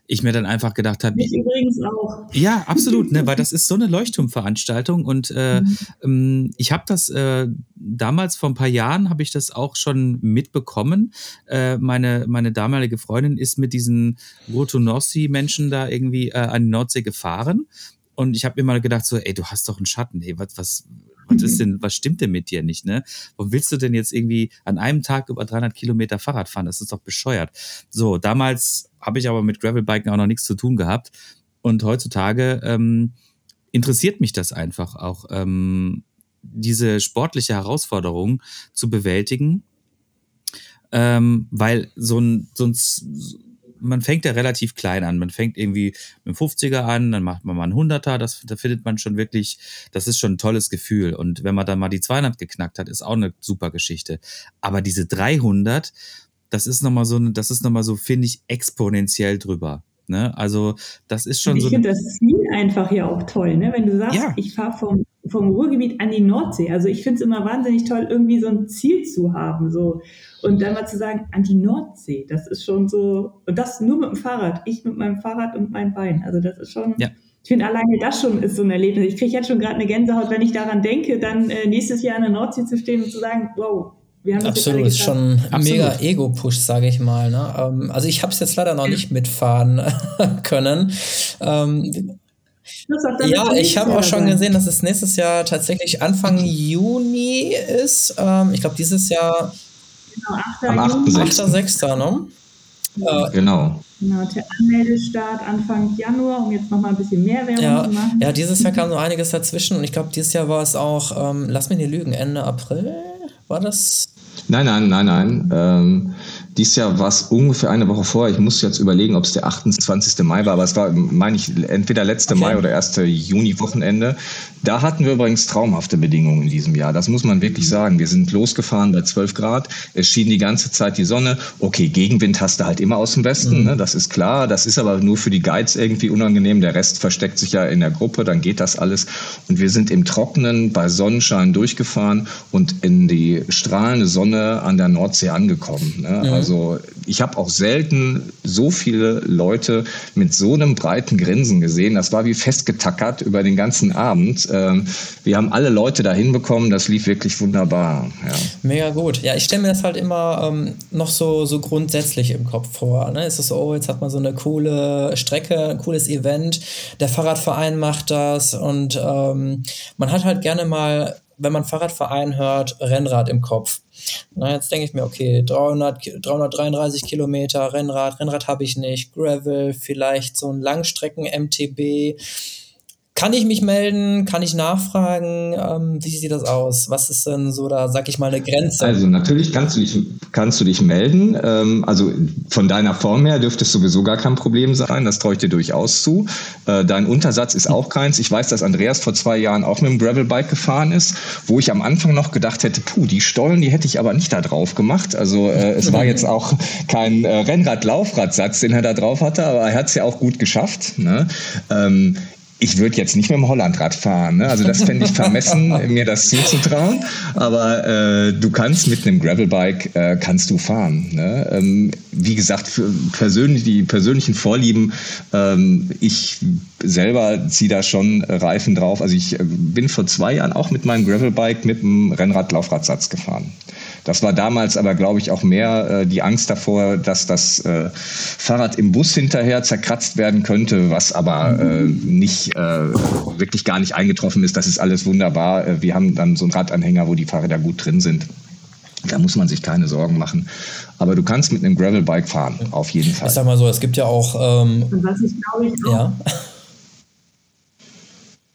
ich mir dann einfach gedacht habe. Ich übrigens auch. Ja, absolut, ne, weil das ist so eine Leuchtturmveranstaltung und äh, mhm. Ähm, ich habe das äh, damals vor ein paar Jahren habe ich das auch schon mitbekommen. Äh, meine meine damalige Freundin ist mit diesen Rotonossi-Menschen da irgendwie äh, an die Nordsee gefahren und ich habe mir mal gedacht so, ey, du hast doch einen Schatten, ey, was was was ist denn, was stimmt denn mit dir nicht, ne? Warum willst du denn jetzt irgendwie an einem Tag über 300 Kilometer Fahrrad fahren? Das ist doch bescheuert. So, damals habe ich aber mit Gravelbiken auch noch nichts zu tun gehabt. Und heutzutage ähm, interessiert mich das einfach auch, ähm, diese sportliche Herausforderung zu bewältigen. Ähm, weil so ein, so ein man fängt ja relativ klein an. Man fängt irgendwie mit dem 50er an, dann macht man mal einen 100er, das, da findet man schon wirklich, das ist schon ein tolles Gefühl. Und wenn man dann mal die 200 geknackt hat, ist auch eine super Geschichte. Aber diese 300, das ist nochmal so, das ist nochmal so, finde ich, exponentiell drüber. Ne? Also das ist schon ich so. Ich finde das Ziel einfach hier auch toll, ne? Wenn du sagst, Ja. ich fahre vom, vom Ruhrgebiet an die Nordsee. Also ich finde es immer wahnsinnig toll, irgendwie so ein Ziel zu haben. So. Und dann mal zu sagen, an die Nordsee, das ist schon so, und das nur mit dem Fahrrad. Ich mit meinem Fahrrad und meinem Bein. Also das ist schon. Ja. Ich finde alleine das schon ist so ein Erlebnis. Ich kriege jetzt schon gerade eine Gänsehaut, wenn ich daran denke, dann äh, nächstes Jahr an der Nordsee zu stehen und zu sagen, wow, wir haben das jetzt Absolut, ist schon ein mega. Ego-Push, sage ich mal. Ne? Ähm, also ich habe es jetzt leider noch nicht mitfahren [LAUGHS] können. Ähm, Ja, ich habe auch schon gesehen, dass es nächstes Jahr tatsächlich Anfang Juni ist. Ähm, ich glaube, dieses Jahr Genau, 8. Am Juni. 8.6. 8.6. Ne? Äh, Genau. Genau, der Anmeldestart Anfang Januar, um jetzt nochmal ein bisschen mehr Werbung ja, zu machen. ja, dieses Jahr kam so einiges dazwischen und ich glaube, dieses Jahr war es auch, ähm, lass mich nicht lügen, Ende April war das? Nein, nein, nein, nein. Ähm, dies Jahr war es ungefähr eine Woche vorher. Ich muss jetzt überlegen, ob es der 28. Mai war, aber es war, meine ich, entweder letzte Okay. Mai oder erste Juni-Wochenende. Da hatten wir übrigens traumhafte Bedingungen in diesem Jahr. Das muss man wirklich sagen. Wir sind losgefahren bei 12 Grad. Es schien die ganze Zeit die Sonne. Okay, Gegenwind hast du halt immer aus dem Westen, ne? das ist klar. Das ist aber nur für die Guides irgendwie unangenehm. Der Rest versteckt sich ja in der Gruppe, dann geht das alles. Und wir sind im Trockenen bei Sonnenschein durchgefahren und in die strahlende Sonne an der Nordsee angekommen. Ne? Also ich habe auch selten so viele Leute mit so einem breiten Grinsen gesehen. Das war wie festgetackert über den ganzen Abend. Ähm, wir haben alle Leute da hinbekommen. Das lief wirklich wunderbar. Ja. Mega gut. Ja, ich stelle mir das halt immer ähm, noch so, so grundsätzlich im Kopf vor. Ne? Es ist so, oh, jetzt hat man so eine coole Strecke, ein cooles Event. Der Fahrradverein macht das und ähm, man hat halt gerne mal, wenn man Fahrradverein hört, Rennrad im Kopf. Na, jetzt denke ich mir, okay, 300, Ki- 333 Kilometer Rennrad, Rennrad habe ich nicht, Gravel, vielleicht so ein Langstrecken-MTB. Kann ich mich melden? Kann ich nachfragen? Ähm, wie sieht das aus? Was ist denn so da, sag ich mal, eine Grenze? Also natürlich kannst du dich, kannst du dich melden. Ähm, also von deiner Form her dürfte es sowieso gar kein Problem sein. Das traue ich dir durchaus zu. Äh, dein Untersatz ist auch keins. Ich weiß, dass Andreas vor zwei Jahren auch mit dem Gravelbike gefahren ist, wo ich am Anfang noch gedacht hätte, puh, die Stollen, die hätte ich aber nicht da drauf gemacht. Also äh, es war jetzt auch kein äh, Rennrad-Laufradsatz, den er da drauf hatte, aber er hat es ja auch gut geschafft. Ne? Ähm, ich würde jetzt nicht mit dem Hollandrad fahren. Ne? Also das fände ich vermessen, [LAUGHS] mir das zuzutrauen. Aber äh, du kannst mit einem Gravelbike äh, kannst du fahren. Ne? Ähm, wie gesagt, für persönlich, die persönlichen Vorlieben, ähm, ich selber ziehe da schon Reifen drauf. Also ich äh, bin vor zwei Jahren auch mit meinem Gravelbike mit einem Rennrad-Laufradsatz gefahren. Das war damals aber, glaube ich, auch mehr äh, die Angst davor, dass das äh, Fahrrad im Bus hinterher zerkratzt werden könnte, was aber äh, nicht äh, wirklich gar nicht eingetroffen ist. Das ist alles wunderbar. Äh, wir haben dann so einen Radanhänger, wo die Fahrräder gut drin sind. Da muss man sich keine Sorgen machen. Aber du kannst mit einem Gravelbike fahren, auf jeden Fall. Ich sag mal so, es gibt ja auch, ähm, was ich glaube ich auch, ja,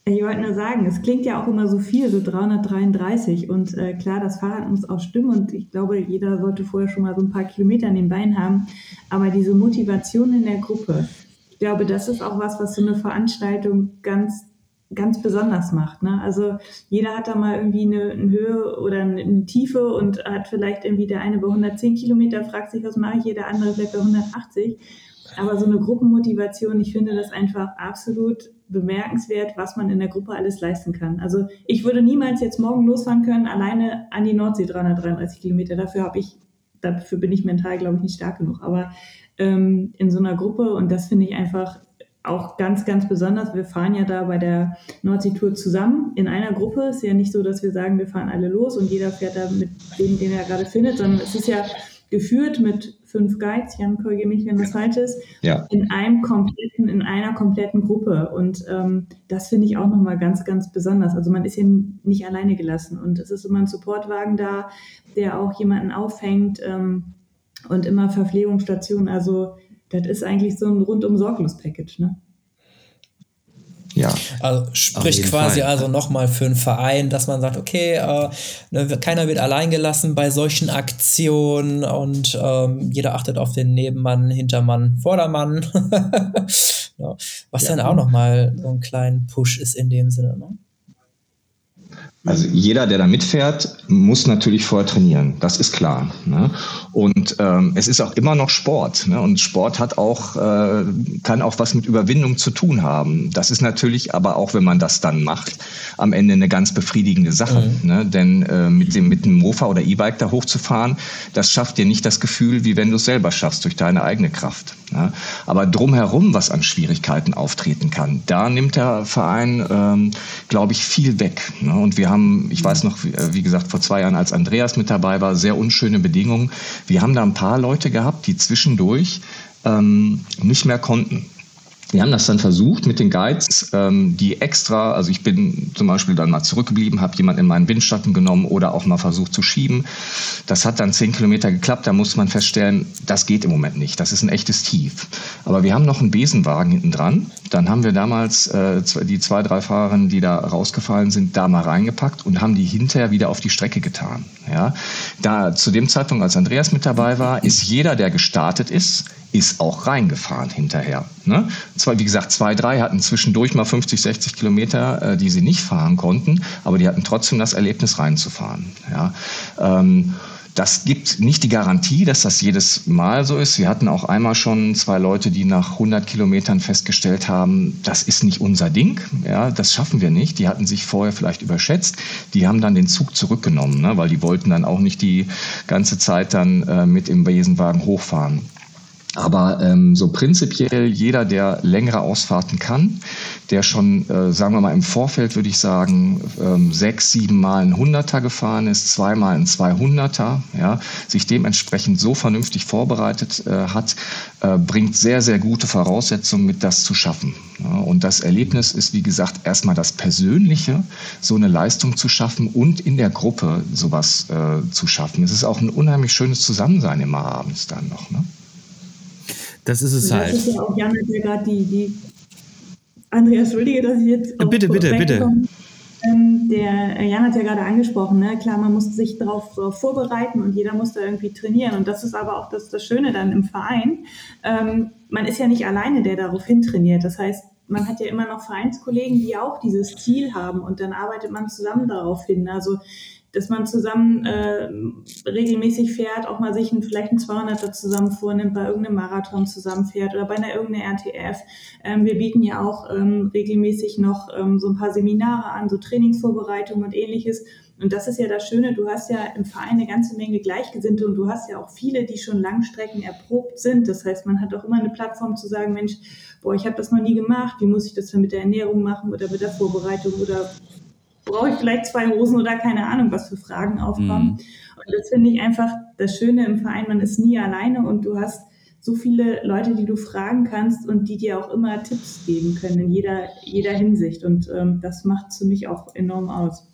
ich wollte nur sagen, es klingt ja auch immer so viel, so 333 und äh, klar, das Fahrrad muss auch stimmen und ich glaube, jeder sollte vorher schon mal so ein paar Kilometer in den Beinen haben, aber diese Motivation in der Gruppe, ich glaube, das ist auch was, was so eine Veranstaltung ganz ganz besonders macht. Ne? Also jeder hat da mal irgendwie eine, eine Höhe oder eine, eine Tiefe und hat vielleicht irgendwie der eine bei 110 Kilometer, fragt sich, was mache ich, jeder andere vielleicht bei 180. Aber so eine Gruppenmotivation, ich finde das einfach absolut bemerkenswert, was man in der Gruppe alles leisten kann. Also ich würde niemals jetzt morgen losfahren können, alleine an die Nordsee 333 Kilometer. Dafür habe ich, dafür bin ich mental, glaube ich, nicht stark genug. Aber ähm, in so einer Gruppe und das finde ich einfach auch ganz, ganz besonders. Wir fahren ja da bei der Nordsee-Tour zusammen in einer Gruppe. Es ist ja nicht so, dass wir sagen, wir fahren alle los und jeder fährt da mit dem, den er gerade findet, sondern es ist ja geführt mit fünf Guides, Jan, korrigiere mich, wenn das falsch ist, Ja. in einem kompletten, in einer kompletten Gruppe. Und ähm, das finde ich auch nochmal ganz, ganz besonders. Also man ist ja nicht alleine gelassen und es ist immer ein Supportwagen da, der auch jemanden auffängt ähm, und immer Verpflegungsstation. Also das ist eigentlich so ein rundum sorglos Package, ne? Ja. Also spricht quasi Fall. also nochmal für einen Verein, dass man sagt, okay, äh, ne, keiner wird allein gelassen bei solchen Aktionen und ähm, jeder achtet auf den Nebenmann, Hintermann, Vordermann. [LAUGHS] ja. Was dann auch nochmal so einen kleinen Push ist in dem Sinne. Ne? Also jeder, der da mitfährt, muss natürlich vorher trainieren. Das ist klar. Ne? Und ähm, es ist auch immer noch Sport. Ne? Und Sport hat auch, äh, kann auch was mit Überwindung zu tun haben. Das ist natürlich aber auch, wenn man das dann macht, am Ende eine ganz befriedigende Sache. Ne? Denn äh, mit dem mit dem Mofa oder E-Bike da hochzufahren, das schafft dir nicht das Gefühl, wie wenn du es selber schaffst durch deine eigene Kraft. Ne? Aber drumherum, was an Schwierigkeiten auftreten kann, da nimmt der Verein, ähm, glaube ich, viel weg. Ne? Und wir haben, ich weiß noch, wie, wie gesagt, vor zwei Jahren, als Andreas mit dabei war, sehr unschöne Bedingungen. Wir haben da ein paar Leute gehabt, die zwischendurch ähm, nicht mehr konnten. Wir haben das dann versucht mit den Guides, ähm, die extra, also ich bin zum Beispiel dann mal zurückgeblieben, habe jemand in meinen Windschatten genommen oder auch mal versucht zu schieben. Das hat dann zehn Kilometer geklappt, da musste man feststellen, das geht im Moment nicht, das ist ein echtes Tief. Aber wir haben noch einen Besenwagen hinten dran. Dann haben wir damals äh, die zwei, drei Fahrerinnen, die da rausgefallen sind, da mal reingepackt und haben die hinterher wieder auf die Strecke getan. Ja, da zu dem Zeitpunkt, als Andreas mit dabei war, ist jeder, der gestartet ist, ist auch reingefahren hinterher. Ne? Zwar, wie gesagt, zwei, drei hatten zwischendurch mal 50, 60 Kilometer, äh, die sie nicht fahren konnten, aber die hatten trotzdem das Erlebnis reinzufahren. Ja? Ähm, das gibt nicht die Garantie, dass das jedes Mal so ist. Wir hatten auch einmal schon zwei Leute, die nach 100 Kilometern festgestellt haben, das ist nicht unser Ding, ja, das schaffen wir nicht. Die hatten sich vorher vielleicht überschätzt. Die haben dann den Zug zurückgenommen, ne, weil die wollten dann auch nicht die ganze Zeit dann äh, mit im Besenwagen hochfahren. Aber ähm, so prinzipiell jeder, der längere Ausfahrten kann, der schon, äh, sagen wir mal, im Vorfeld würde ich sagen, ähm, sechs, sieben Mal ein Hunderter gefahren ist, zweimal ein Zweihunderter, ja, sich dementsprechend so vernünftig vorbereitet äh, hat, äh, bringt sehr, sehr gute Voraussetzungen mit, das zu schaffen. Ja, und das Erlebnis ist, wie gesagt, erstmal das Persönliche, so eine Leistung zu schaffen und in der Gruppe sowas äh, zu schaffen. Es ist auch ein unheimlich schönes Zusammensein immer abends dann noch. Ne? Das ist es das halt. Das ist ja auch Jan, der gerade die, die Andreas, entschuldige, dass ich jetzt. Bitte, bitte, bitte. Ähm, der äh, Jan hat ja gerade angesprochen, ne? klar, man muss sich darauf vorbereiten und jeder muss da irgendwie trainieren. Und das ist aber auch das, das Schöne dann im Verein. Ähm, man ist ja nicht alleine, der darauf hintrainiert. Das heißt, man hat ja immer noch Vereinskollegen, die auch dieses Ziel haben und dann arbeitet man zusammen darauf hin. Also dass man zusammen äh, regelmäßig fährt, auch mal sich ein, vielleicht ein 200er zusammen vornimmt, bei irgendeinem Marathon zusammenfährt oder bei einer irgendeiner RTF. Ähm, wir bieten ja auch ähm, regelmäßig noch ähm, so ein paar Seminare an, so Trainingsvorbereitungen und ähnliches. Und das ist ja das Schöne, du hast ja im Verein eine ganze Menge Gleichgesinnte und du hast ja auch viele, die schon Langstrecken erprobt sind. Das heißt, man hat auch immer eine Plattform zu sagen, Mensch, boah, ich habe das noch nie gemacht, wie muss ich das denn mit der Ernährung machen oder mit der Vorbereitung oder brauche ich vielleicht zwei Hosen oder keine Ahnung, was für Fragen aufkommen. Mhm. Und das finde ich einfach das Schöne im Verein, man ist nie alleine und du hast so viele Leute, die du fragen kannst und die dir auch immer Tipps geben können in jeder, jeder Hinsicht. Und ähm, das macht es für mich auch enorm aus.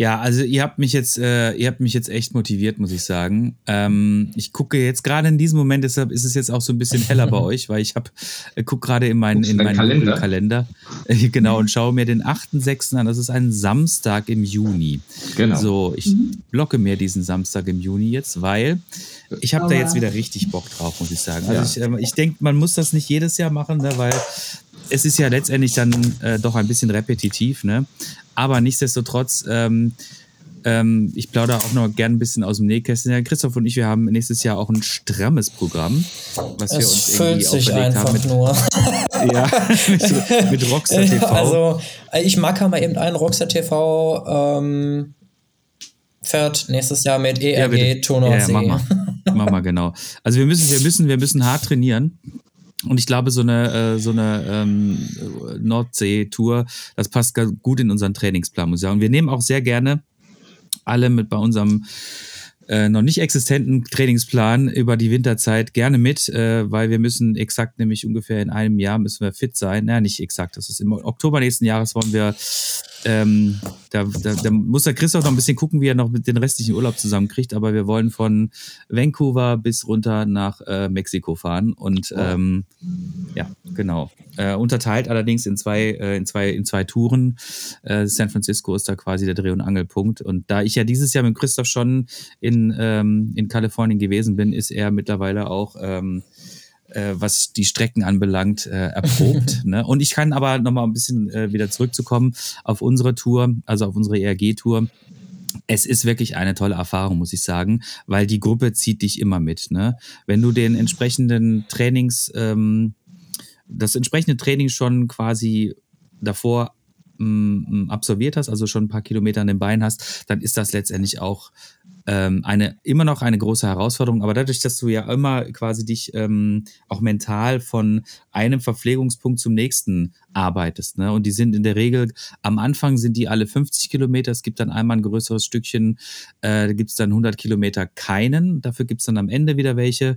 Ja, also ihr habt mich jetzt, äh, ihr habt mich jetzt echt motiviert, muss ich sagen. Ähm, ich gucke jetzt gerade in diesem Moment, deshalb ist es jetzt auch so ein bisschen heller bei [LAUGHS] euch, weil ich habe, äh, gucke gerade in meinen, in meinen Kalender, Kalender äh, genau und schaue mir den 8.6. an. Das ist ein Samstag im Juni. Genau. So, ich blocke mir diesen Samstag im Juni jetzt, weil ich habe da jetzt wieder richtig Bock drauf, muss ich sagen. Also ja. ich, äh, ich denke, man muss das nicht jedes Jahr machen, ne, weil es ist ja letztendlich dann äh, doch ein bisschen repetitiv, ne? Aber nichtsdestotrotz, ähm, ähm, ich plaudere auch noch gerne ein bisschen aus dem Nähkästchen. Ja, Christoph und ich, wir haben nächstes Jahr auch ein strammes Programm, was es wir uns irgendwie sich einfach haben mit, nur. [LAUGHS] ja, mit, mit Rockstar [LAUGHS] TV. Also, ich mag mal eben einen Rockstar TV ähm, fährt nächstes Jahr mit ERG ja, Turnersee. Ja, ja, mach mal. mach mal, genau. Also wir müssen, wir müssen, wir müssen hart trainieren. Und ich glaube, so eine, äh, so eine ähm, Nordsee-Tour, das passt gut in unseren Trainingsplan, muss ich sagen. Und wir nehmen auch sehr gerne alle mit bei unserem äh, noch nicht existenten Trainingsplan über die Winterzeit gerne mit, äh, weil wir müssen exakt nämlich ungefähr in einem Jahr müssen wir fit sein. Naja, nicht exakt, das ist im Oktober nächsten Jahres wollen wir ähm, da, da, da muss der Christoph noch ein bisschen gucken, wie er noch mit den restlichen Urlaub zusammenkriegt, aber wir wollen von Vancouver bis runter nach äh, Mexiko fahren und ähm, ja, genau. Äh, unterteilt allerdings in zwei, äh, in zwei, in zwei Touren. Äh, San Francisco ist da quasi der Dreh- und Angelpunkt. Und da ich ja dieses Jahr mit Christoph schon in, ähm, in Kalifornien gewesen bin, ist er mittlerweile auch ähm, äh, was die Strecken anbelangt, äh, erprobt. [LAUGHS] ne? Und ich kann aber nochmal ein bisschen äh, wieder zurückzukommen auf unsere Tour, also auf unsere ERG-Tour. Es ist wirklich eine tolle Erfahrung, muss ich sagen, weil die Gruppe zieht dich immer mit. Ne? Wenn du den entsprechenden Trainings, ähm, das entsprechende Training schon quasi davor absolviert hast, also schon ein paar Kilometer an den Beinen hast, dann ist das letztendlich auch ähm, eine immer noch eine große Herausforderung. Aber dadurch, dass du ja immer quasi dich ähm, auch mental von einem Verpflegungspunkt zum nächsten arbeitest, ne? Und die sind in der Regel am Anfang sind die alle 50 Kilometer. Es gibt dann einmal ein größeres Stückchen, äh, da gibt es dann 100 Kilometer keinen. Dafür gibt es dann am Ende wieder welche.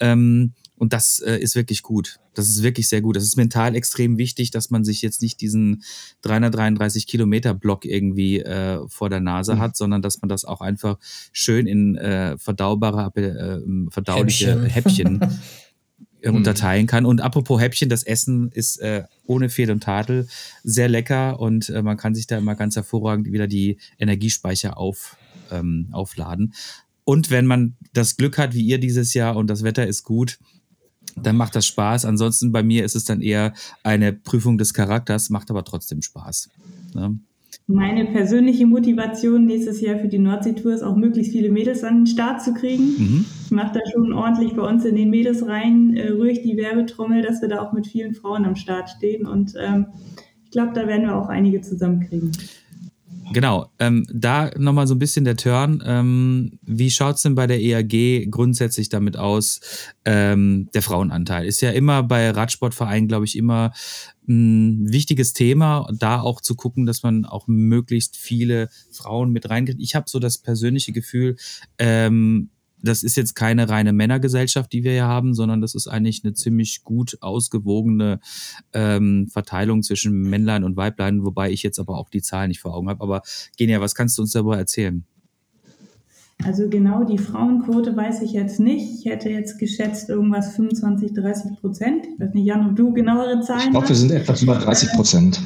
Ähm, und das äh, ist wirklich gut. Das ist wirklich sehr gut. Das ist mental extrem wichtig, dass man sich jetzt nicht diesen 333 Kilometer Block irgendwie äh, vor der Nase mhm. hat, sondern dass man das auch einfach schön in äh, verdaubare, äh, verdauliche Häppchen, Häppchen äh, [LAUGHS] mhm. unterteilen kann. Und apropos Häppchen, das Essen ist äh, ohne Fehl und Tadel sehr lecker und äh, man kann sich da immer ganz hervorragend wieder die Energiespeicher auf, ähm, aufladen. Und wenn man das Glück hat, wie ihr dieses Jahr und das Wetter ist gut, dann macht das Spaß. Ansonsten bei mir ist es dann eher eine Prüfung des Charakters, macht aber trotzdem Spaß. Ne? Meine persönliche Motivation nächstes Jahr für die Nordseetour ist auch möglichst viele Mädels an den Start zu kriegen. Mhm. Ich mache da schon ordentlich bei uns in den Mädels rein, äh, ruhig die Werbetrommel, dass wir da auch mit vielen Frauen am Start stehen. Und ähm, ich glaube, da werden wir auch einige zusammenkriegen. Genau, ähm, da nochmal so ein bisschen der Turn. Ähm, wie schaut es denn bei der EAG grundsätzlich damit aus, ähm, der Frauenanteil? Ist ja immer bei Radsportvereinen, glaube ich, immer ein wichtiges Thema, da auch zu gucken, dass man auch möglichst viele Frauen mit reinkriegt. Ich habe so das persönliche Gefühl, ähm, das ist jetzt keine reine Männergesellschaft, die wir hier haben, sondern das ist eigentlich eine ziemlich gut ausgewogene ähm, Verteilung zwischen Männlein und Weiblein, wobei ich jetzt aber auch die Zahlen nicht vor Augen habe. Aber Genia, was kannst du uns darüber erzählen? Also genau die Frauenquote weiß ich jetzt nicht. Ich hätte jetzt geschätzt irgendwas 25, 30 Prozent. Ich weiß nicht, Jan, ob du genauere Zahlen Ich glaube, wir sind etwas über 30 Prozent.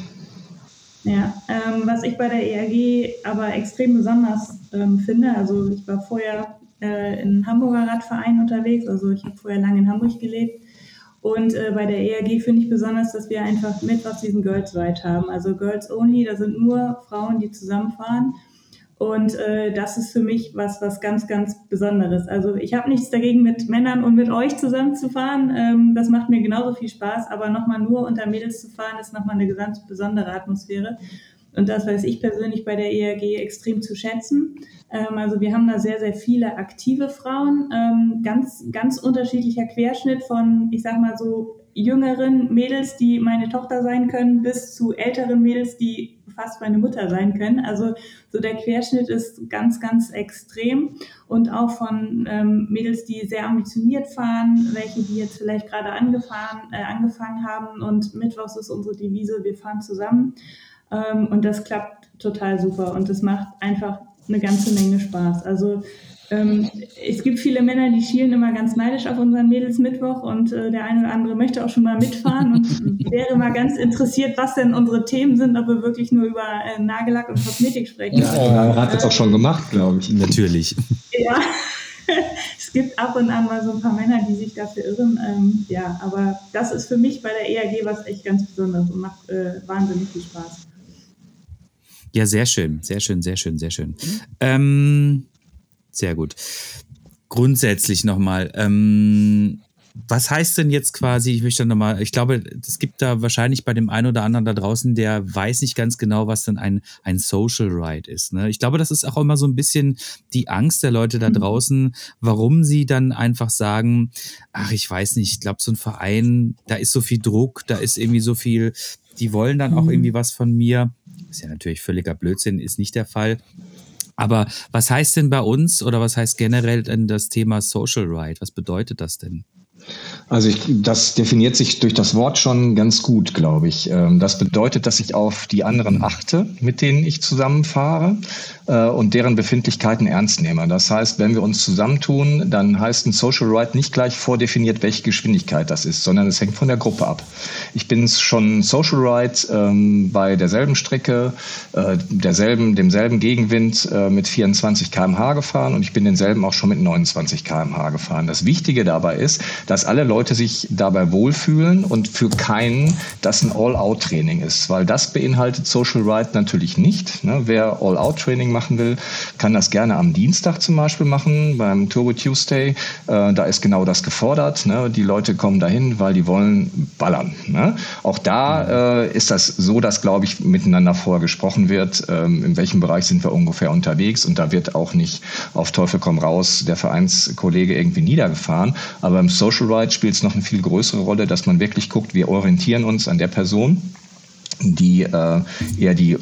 Ja, ähm, was ich bei der ERG aber extrem besonders ähm, finde, also ich war vorher äh, in Hamburger Radverein unterwegs. Also ich habe vorher lange in Hamburg gelebt. Und äh, bei der ERG finde ich besonders, dass wir einfach mit auf diesen Girls Ride haben. Also Girls Only, da sind nur Frauen, die zusammenfahren. Und äh, das ist für mich was, was ganz, ganz Besonderes. Also ich habe nichts dagegen, mit Männern und mit euch zusammen zu fahren. Ähm, das macht mir genauso viel Spaß. Aber nochmal nur unter Mädels zu fahren, ist nochmal eine ganz besondere Atmosphäre. Und das weiß ich persönlich bei der ERG extrem zu schätzen. Ähm, also wir haben da sehr, sehr viele aktive Frauen, ähm, ganz, ganz unterschiedlicher Querschnitt von, ich sag mal so, jüngeren Mädels, die meine Tochter sein können, bis zu älteren Mädels, die fast meine Mutter sein können. Also so der Querschnitt ist ganz, ganz extrem und auch von ähm, Mädels, die sehr ambitioniert fahren, welche, die jetzt vielleicht gerade angefahren, äh, angefangen haben und Mittwochs ist unsere Devise, wir fahren zusammen. Ähm, und das klappt total super und das macht einfach eine ganze Menge Spaß. Also ähm, es gibt viele Männer, die schielen immer ganz neidisch auf unseren Mädels Mittwoch und äh, der eine oder andere möchte auch schon mal mitfahren und [LAUGHS] wäre mal ganz interessiert, was denn unsere Themen sind, ob wir wirklich nur über äh, Nagellack und Kosmetik sprechen. Ja, hat es auch schon gemacht, glaube ich. Natürlich. Ja. [LAUGHS] es gibt ab und an mal so ein paar Männer, die sich dafür irren. Ähm, ja, aber das ist für mich bei der EAG was echt ganz Besonderes und macht äh, wahnsinnig viel Spaß. Ja, sehr schön, sehr schön, sehr schön, sehr schön. Ähm, sehr gut. Grundsätzlich nochmal, ähm, was heißt denn jetzt quasi, ich möchte nochmal, ich glaube, es gibt da wahrscheinlich bei dem einen oder anderen da draußen, der weiß nicht ganz genau, was denn ein, ein Social Ride ist. Ne? Ich glaube, das ist auch immer so ein bisschen die Angst der Leute da mhm. draußen, warum sie dann einfach sagen, ach, ich weiß nicht, ich glaube, so ein Verein, da ist so viel Druck, da ist irgendwie so viel, die wollen dann auch mhm. irgendwie was von mir. Ist ja natürlich völliger Blödsinn, ist nicht der Fall. Aber was heißt denn bei uns oder was heißt generell denn das Thema Social Ride? Was bedeutet das denn? Also ich, das definiert sich durch das Wort schon ganz gut, glaube ich. Ähm, das bedeutet, dass ich auf die anderen achte, mit denen ich zusammenfahre und deren Befindlichkeiten ernst nehme. Das heißt, wenn wir uns zusammentun, dann heißt ein Social Ride nicht gleich vordefiniert, welche Geschwindigkeit das ist, sondern es hängt von der Gruppe ab. Ich bin schon Social Ride ähm, bei derselben Strecke, äh, derselben, demselben Gegenwind äh, mit 24 kmh gefahren und ich bin denselben auch schon mit 29 kmh gefahren. Das Wichtige dabei ist, dass alle Leute sich dabei wohlfühlen und für keinen das ein All-Out-Training ist, weil das beinhaltet Social Ride natürlich nicht. Ne? Wer All-Out-Training machen will, kann das gerne am Dienstag zum Beispiel machen, beim Turbo Tuesday. Äh, da ist genau das gefordert. Ne? Die Leute kommen dahin, weil die wollen ballern. Ne? Auch da äh, ist das so, dass, glaube ich, miteinander vorher gesprochen wird, ähm, in welchem Bereich sind wir ungefähr unterwegs. Und da wird auch nicht auf Teufel komm raus der Vereinskollege irgendwie niedergefahren. Aber im Social Ride spielt es noch eine viel größere Rolle, dass man wirklich guckt, wir orientieren uns an der Person die äh, eher die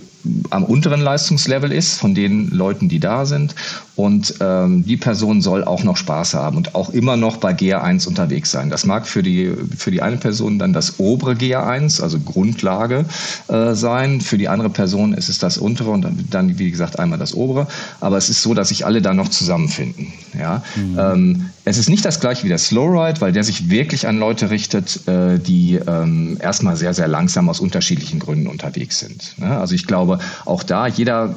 am unteren Leistungslevel ist von den Leuten, die da sind. Und ähm, die Person soll auch noch Spaß haben und auch immer noch bei GA1 unterwegs sein. Das mag für die, für die eine Person dann das obere GA1, also Grundlage äh, sein. Für die andere Person ist es das untere und dann, wie gesagt, einmal das obere. Aber es ist so, dass sich alle da noch zusammenfinden. Ja? Mhm. Ähm, es ist nicht das gleiche wie der Slow Ride, weil der sich wirklich an Leute richtet, äh, die ähm, erstmal sehr, sehr langsam aus unterschiedlichen Gründen unterwegs sind. Ne? Also ich glaube, auch da jeder,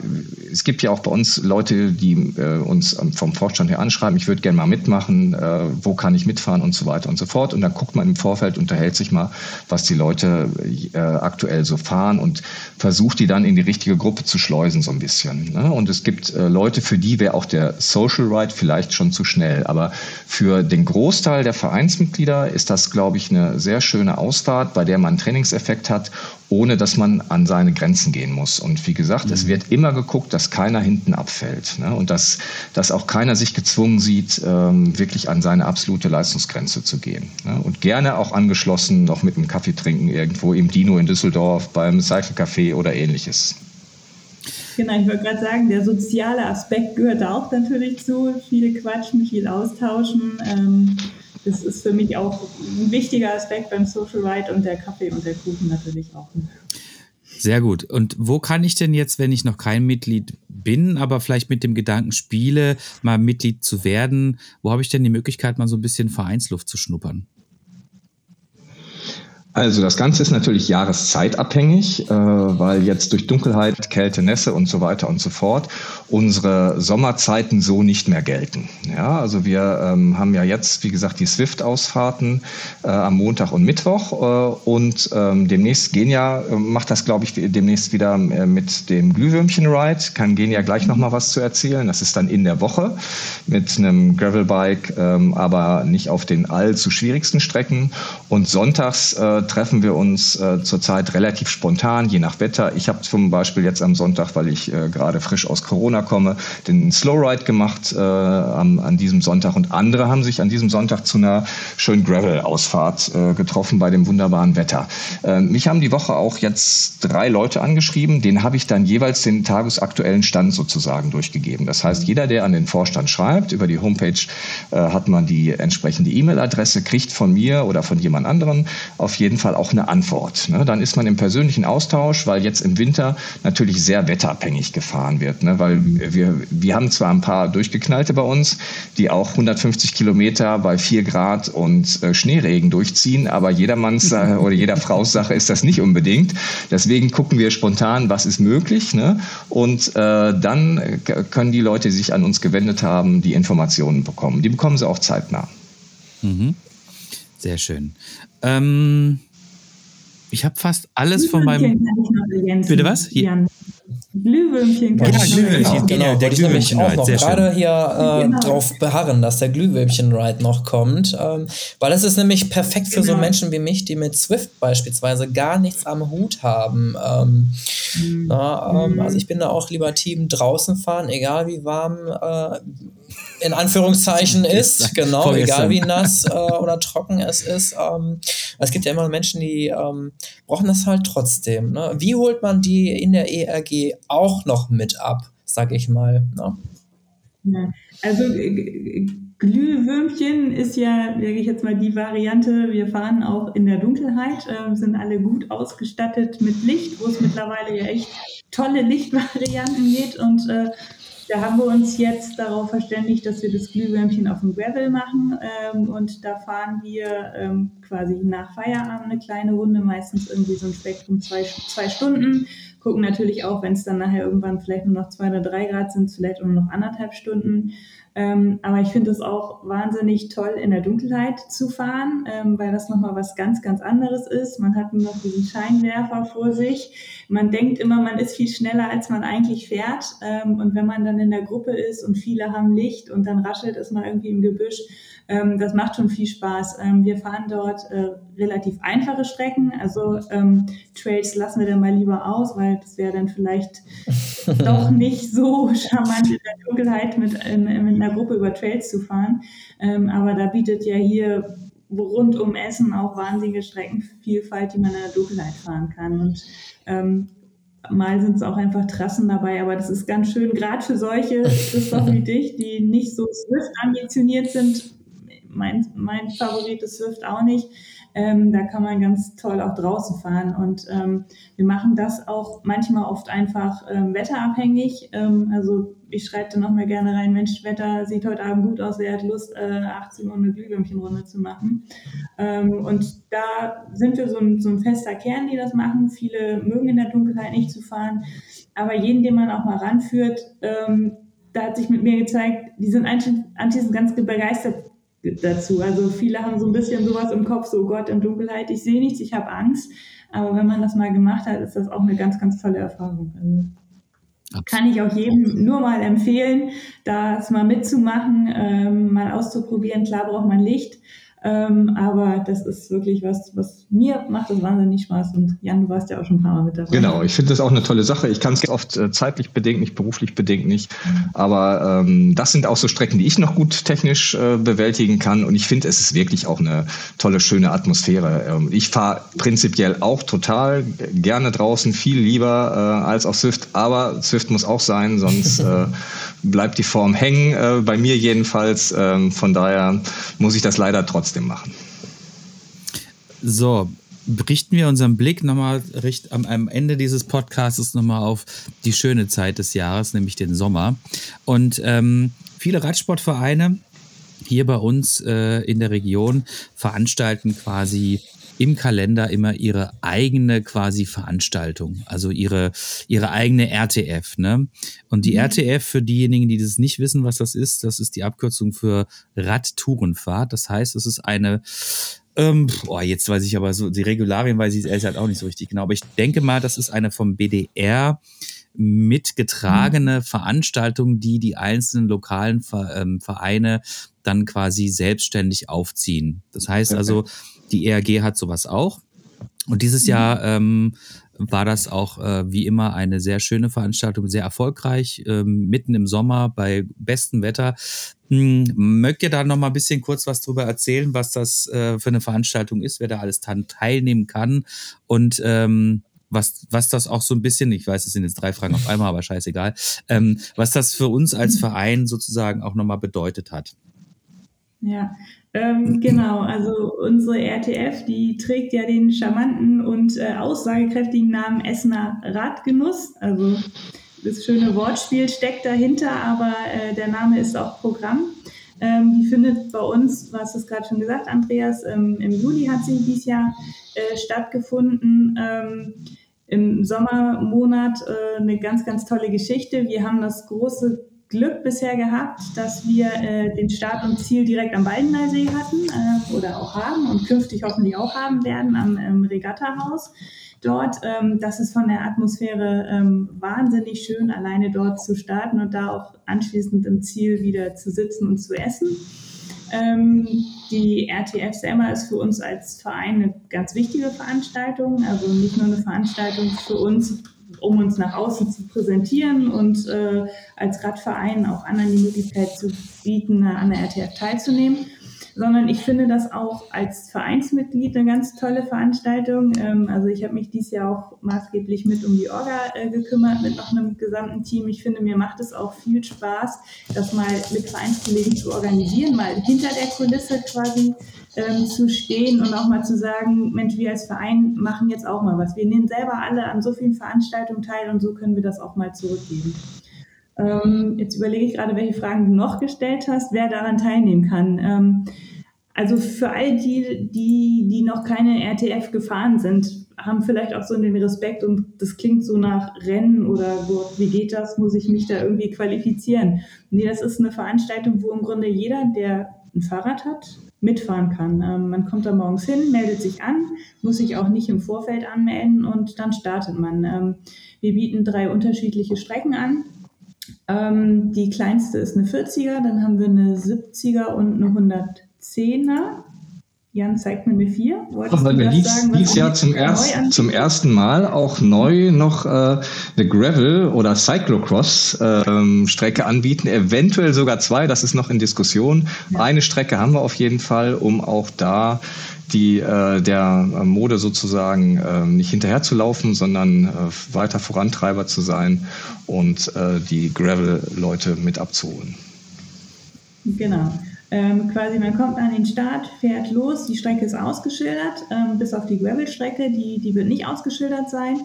es gibt ja auch bei uns Leute, die äh, uns vom Vorstand her anschreiben, ich würde gerne mal mitmachen, äh, wo kann ich mitfahren und so weiter und so fort. Und dann guckt man im Vorfeld, unterhält sich mal, was die Leute äh, aktuell so fahren und versucht die dann in die richtige Gruppe zu schleusen so ein bisschen. Ne? Und es gibt äh, Leute, für die wäre auch der Social Ride vielleicht schon zu schnell. Aber für den Großteil der Vereinsmitglieder ist das, glaube ich, eine sehr schöne Ausfahrt, bei der man einen Trainingseffekt hat ohne dass man an seine Grenzen gehen muss. Und wie gesagt, mhm. es wird immer geguckt, dass keiner hinten abfällt ne? und dass, dass auch keiner sich gezwungen sieht, ähm, wirklich an seine absolute Leistungsgrenze zu gehen. Ne? Und gerne auch angeschlossen noch mit einem Kaffee trinken irgendwo im Dino in Düsseldorf, beim Cycle Café oder ähnliches. Genau, ich wollte gerade sagen, der soziale Aspekt gehört da auch natürlich zu. Viel quatschen, viel austauschen. Ähm das ist für mich auch ein wichtiger Aspekt beim Social Ride und der Kaffee und der Kuchen natürlich auch. Sehr gut. Und wo kann ich denn jetzt, wenn ich noch kein Mitglied bin, aber vielleicht mit dem Gedanken spiele, mal Mitglied zu werden, wo habe ich denn die Möglichkeit, mal so ein bisschen Vereinsluft zu schnuppern? Also das Ganze ist natürlich jahreszeitabhängig, äh, weil jetzt durch Dunkelheit, Kälte, Nässe und so weiter und so fort unsere Sommerzeiten so nicht mehr gelten. Ja, also wir ähm, haben ja jetzt, wie gesagt, die Swift-Ausfahrten äh, am Montag und Mittwoch äh, und ähm, demnächst Genia macht das, glaube ich, demnächst wieder mit dem Glühwürmchen-Ride. Kann Genia gleich nochmal was zu erzählen. Das ist dann in der Woche mit einem Gravelbike, ähm, aber nicht auf den allzu schwierigsten Strecken. Und sonntags treffen wir uns äh, zurzeit relativ spontan, je nach Wetter. Ich habe zum Beispiel jetzt am Sonntag, weil ich äh, gerade frisch aus Corona komme, den Slowride gemacht äh, am, an diesem Sonntag und andere haben sich an diesem Sonntag zu einer schönen Gravel-Ausfahrt äh, getroffen bei dem wunderbaren Wetter. Äh, mich haben die Woche auch jetzt drei Leute angeschrieben, denen habe ich dann jeweils den tagesaktuellen Stand sozusagen durchgegeben. Das heißt, jeder, der an den Vorstand schreibt, über die Homepage hat man die entsprechende E-Mail-Adresse, kriegt von mir oder von jemand anderem auf jeden Fall auch eine Antwort. Ne? Dann ist man im persönlichen Austausch, weil jetzt im Winter natürlich sehr wetterabhängig gefahren wird. Ne? Weil wir, wir haben zwar ein paar Durchgeknallte bei uns, die auch 150 Kilometer bei 4 Grad und äh, Schneeregen durchziehen, aber jedermanns äh, [LAUGHS] oder jeder Frau's Sache ist das nicht unbedingt. Deswegen gucken wir spontan, was ist möglich. Ne? Und äh, dann können die Leute, die sich an uns gewendet haben, die Informationen bekommen. Die bekommen sie auch zeitnah. Mhm. Sehr schön. Ähm, ich habe fast alles von meinem. Bitte was? Hier. Glühwürmchen. Ja, Glühwürmchen, genau. Der Glühwürmchen-Ride, sehr gerade hier äh, genau. drauf beharren, dass der Glühwürmchen-Ride noch kommt. Ähm, weil das ist nämlich perfekt für genau. so Menschen wie mich, die mit Swift beispielsweise gar nichts am Hut haben. Ähm, mhm. na, ähm, also ich bin da auch lieber Team draußen fahren, egal wie warm äh, in Anführungszeichen ist, genau, egal wie nass [LAUGHS] äh, oder trocken es ist. Ähm, es gibt ja immer Menschen, die ähm, brauchen das halt trotzdem. Ne? Wie holt man die in der ERG auch noch mit ab, sag ich mal? Ne? Ja, also Glühwürmchen ist ja, sage ich jetzt mal, die Variante. Wir fahren auch in der Dunkelheit, äh, sind alle gut ausgestattet mit Licht, wo es mittlerweile ja echt tolle Lichtvarianten geht und äh, da haben wir uns jetzt darauf verständigt, dass wir das Glühwürmchen auf dem Gravel machen. Ähm, und da fahren wir ähm, quasi nach Feierabend eine kleine Runde, meistens irgendwie so ein Spektrum zwei, zwei Stunden, gucken natürlich auch, wenn es dann nachher irgendwann vielleicht nur noch zwei oder drei Grad sind, vielleicht nur noch anderthalb Stunden. Ähm, aber ich finde es auch wahnsinnig toll, in der Dunkelheit zu fahren, ähm, weil das nochmal was ganz, ganz anderes ist. Man hat nur noch diesen Scheinwerfer vor sich. Man denkt immer, man ist viel schneller, als man eigentlich fährt. Ähm, und wenn man dann in der Gruppe ist und viele haben Licht und dann raschelt es mal irgendwie im Gebüsch, ähm, das macht schon viel Spaß. Ähm, wir fahren dort äh, relativ einfache Strecken. Also ähm, Trails lassen wir dann mal lieber aus, weil das wäre dann vielleicht [LAUGHS] doch nicht so charmant in der Dunkelheit mit, in, mit einer Gruppe über Trails zu fahren. Ähm, aber da bietet ja hier rund um Essen auch wahnsinnige Streckenvielfalt, die man in der Dunkelheit fahren kann. Und ähm, mal sind es auch einfach Trassen dabei, aber das ist ganz schön, gerade für solche, Christoph [LAUGHS] wie dich, die nicht so Swift ambitioniert sind, mein, mein Favorit ist Swift auch nicht. Ähm, da kann man ganz toll auch draußen fahren. Und ähm, wir machen das auch manchmal oft einfach ähm, wetterabhängig. Ähm, also ich schreibe dann nochmal gerne rein, Mensch, Wetter sieht heute Abend gut aus, wer hat Lust, äh, 18 Uhr eine Glühwürmchenrunde zu machen. Ähm, und da sind wir so ein, so ein fester Kern, die das machen. Viele mögen in der Dunkelheit nicht zu fahren. Aber jeden, den man auch mal ranführt, ähm, da hat sich mit mir gezeigt, die sind anschließend ganz begeistert dazu. Also viele haben so ein bisschen sowas im Kopf, so oh Gott, in Dunkelheit, ich sehe nichts, ich habe Angst. Aber wenn man das mal gemacht hat, ist das auch eine ganz, ganz tolle Erfahrung. Also kann ich auch jedem nur mal empfehlen, das mal mitzumachen, ähm, mal auszuprobieren. Klar braucht man Licht, ähm, aber das ist wirklich was, was mir macht das wahnsinnig Spaß. Und Jan, du warst ja auch schon ein paar Mal mit dabei. Genau, ich finde das auch eine tolle Sache. Ich kann es oft äh, zeitlich bedingt, nicht beruflich bedingt nicht. Aber ähm, das sind auch so Strecken, die ich noch gut technisch äh, bewältigen kann. Und ich finde, es ist wirklich auch eine tolle, schöne Atmosphäre. Ähm, ich fahre prinzipiell auch total gerne draußen, viel lieber äh, als auf Swift. Aber Swift muss auch sein, sonst [LAUGHS] äh, bleibt die Form hängen. Äh, bei mir jedenfalls. Ähm, von daher muss ich das leider trotzdem machen. So, richten wir unseren Blick nochmal richt, am, am Ende dieses Podcasts nochmal auf die schöne Zeit des Jahres, nämlich den Sommer. Und ähm, viele Radsportvereine hier bei uns äh, in der Region veranstalten quasi im Kalender immer ihre eigene quasi Veranstaltung, also ihre, ihre eigene RTF. Ne? Und die mhm. RTF, für diejenigen, die das nicht wissen, was das ist, das ist die Abkürzung für Radtourenfahrt. Das heißt, es ist eine ähm, boah, jetzt weiß ich aber so, die Regularien weiß ich ehrlich halt auch nicht so richtig genau. Aber ich denke mal, das ist eine vom BDR mitgetragene mhm. Veranstaltung, die die einzelnen lokalen ähm, Vereine dann quasi selbstständig aufziehen. Das heißt also, die ERG hat sowas auch. Und dieses Jahr ähm, war das auch äh, wie immer eine sehr schöne Veranstaltung, sehr erfolgreich, ähm, mitten im Sommer bei bestem Wetter. Hm, mögt ihr da noch mal ein bisschen kurz was drüber erzählen, was das äh, für eine Veranstaltung ist, wer da alles teilnehmen kann und ähm, was, was das auch so ein bisschen, ich weiß, es sind jetzt drei Fragen auf einmal, aber scheißegal, ähm, was das für uns als Verein sozusagen auch nochmal bedeutet hat. Ja, ähm, genau, also unsere RTF, die trägt ja den charmanten und äh, aussagekräftigen Namen Essener Radgenuss. Also das schöne Wortspiel steckt dahinter, aber äh, der Name ist auch Programm. Ähm, die findet bei uns, du hast es gerade schon gesagt, Andreas, ähm, im Juli hat sie dieses Jahr äh, stattgefunden. Ähm, Im Sommermonat äh, eine ganz, ganz tolle Geschichte. Wir haben das große Glück bisher gehabt, dass wir äh, den Start und Ziel direkt am Baldeneysee hatten äh, oder auch haben und künftig hoffentlich auch haben werden am ähm, Regattahaus dort. Ähm, das ist von der Atmosphäre ähm, wahnsinnig schön, alleine dort zu starten und da auch anschließend im Ziel wieder zu sitzen und zu essen. Ähm, die RTF selber ist für uns als Verein eine ganz wichtige Veranstaltung, also nicht nur eine Veranstaltung für uns, um uns nach außen zu präsentieren und äh, als Radverein auch anderen die Möglichkeit zu bieten, an der RTF teilzunehmen, sondern ich finde das auch als Vereinsmitglied eine ganz tolle Veranstaltung. Ähm, also ich habe mich dieses Jahr auch maßgeblich mit um die Orga äh, gekümmert, mit noch einem gesamten Team. Ich finde, mir macht es auch viel Spaß, das mal mit Vereinskollegen zu organisieren, mal hinter der Kulisse quasi ähm, zu stehen und auch mal zu sagen, Mensch, wir als Verein machen jetzt auch mal was. Wir nehmen selber alle an so vielen Veranstaltungen teil und so können wir das auch mal zurückgeben. Ähm, jetzt überlege ich gerade, welche Fragen du noch gestellt hast, wer daran teilnehmen kann. Ähm, also für all die, die, die noch keine RTF gefahren sind, haben vielleicht auch so den Respekt und das klingt so nach Rennen oder so, wie geht das, muss ich mich da irgendwie qualifizieren. Nee, das ist eine Veranstaltung, wo im Grunde jeder, der ein Fahrrad hat, mitfahren kann. Ähm, man kommt da morgens hin, meldet sich an, muss sich auch nicht im Vorfeld anmelden und dann startet man. Ähm, wir bieten drei unterschiedliche Strecken an. Ähm, die kleinste ist eine 40er, dann haben wir eine 70er und eine 110er. Jan zeigt mir eine 4. Wolltest Ach, du das dies, sagen, dies Jahr zum, erst, zum ersten Mal auch neu noch äh, eine Gravel- oder Cyclocross-Strecke ähm, anbieten. Eventuell sogar zwei, das ist noch in Diskussion. Ja. Eine Strecke haben wir auf jeden Fall, um auch da die äh, der Mode sozusagen äh, nicht hinterherzulaufen, sondern äh, weiter Vorantreiber zu sein und äh, die Gravel-Leute mit abzuholen. Genau. Ähm, quasi, man kommt an den Start, fährt los, die Strecke ist ausgeschildert, ähm, bis auf die Gravel-Strecke, die, die wird nicht ausgeschildert sein.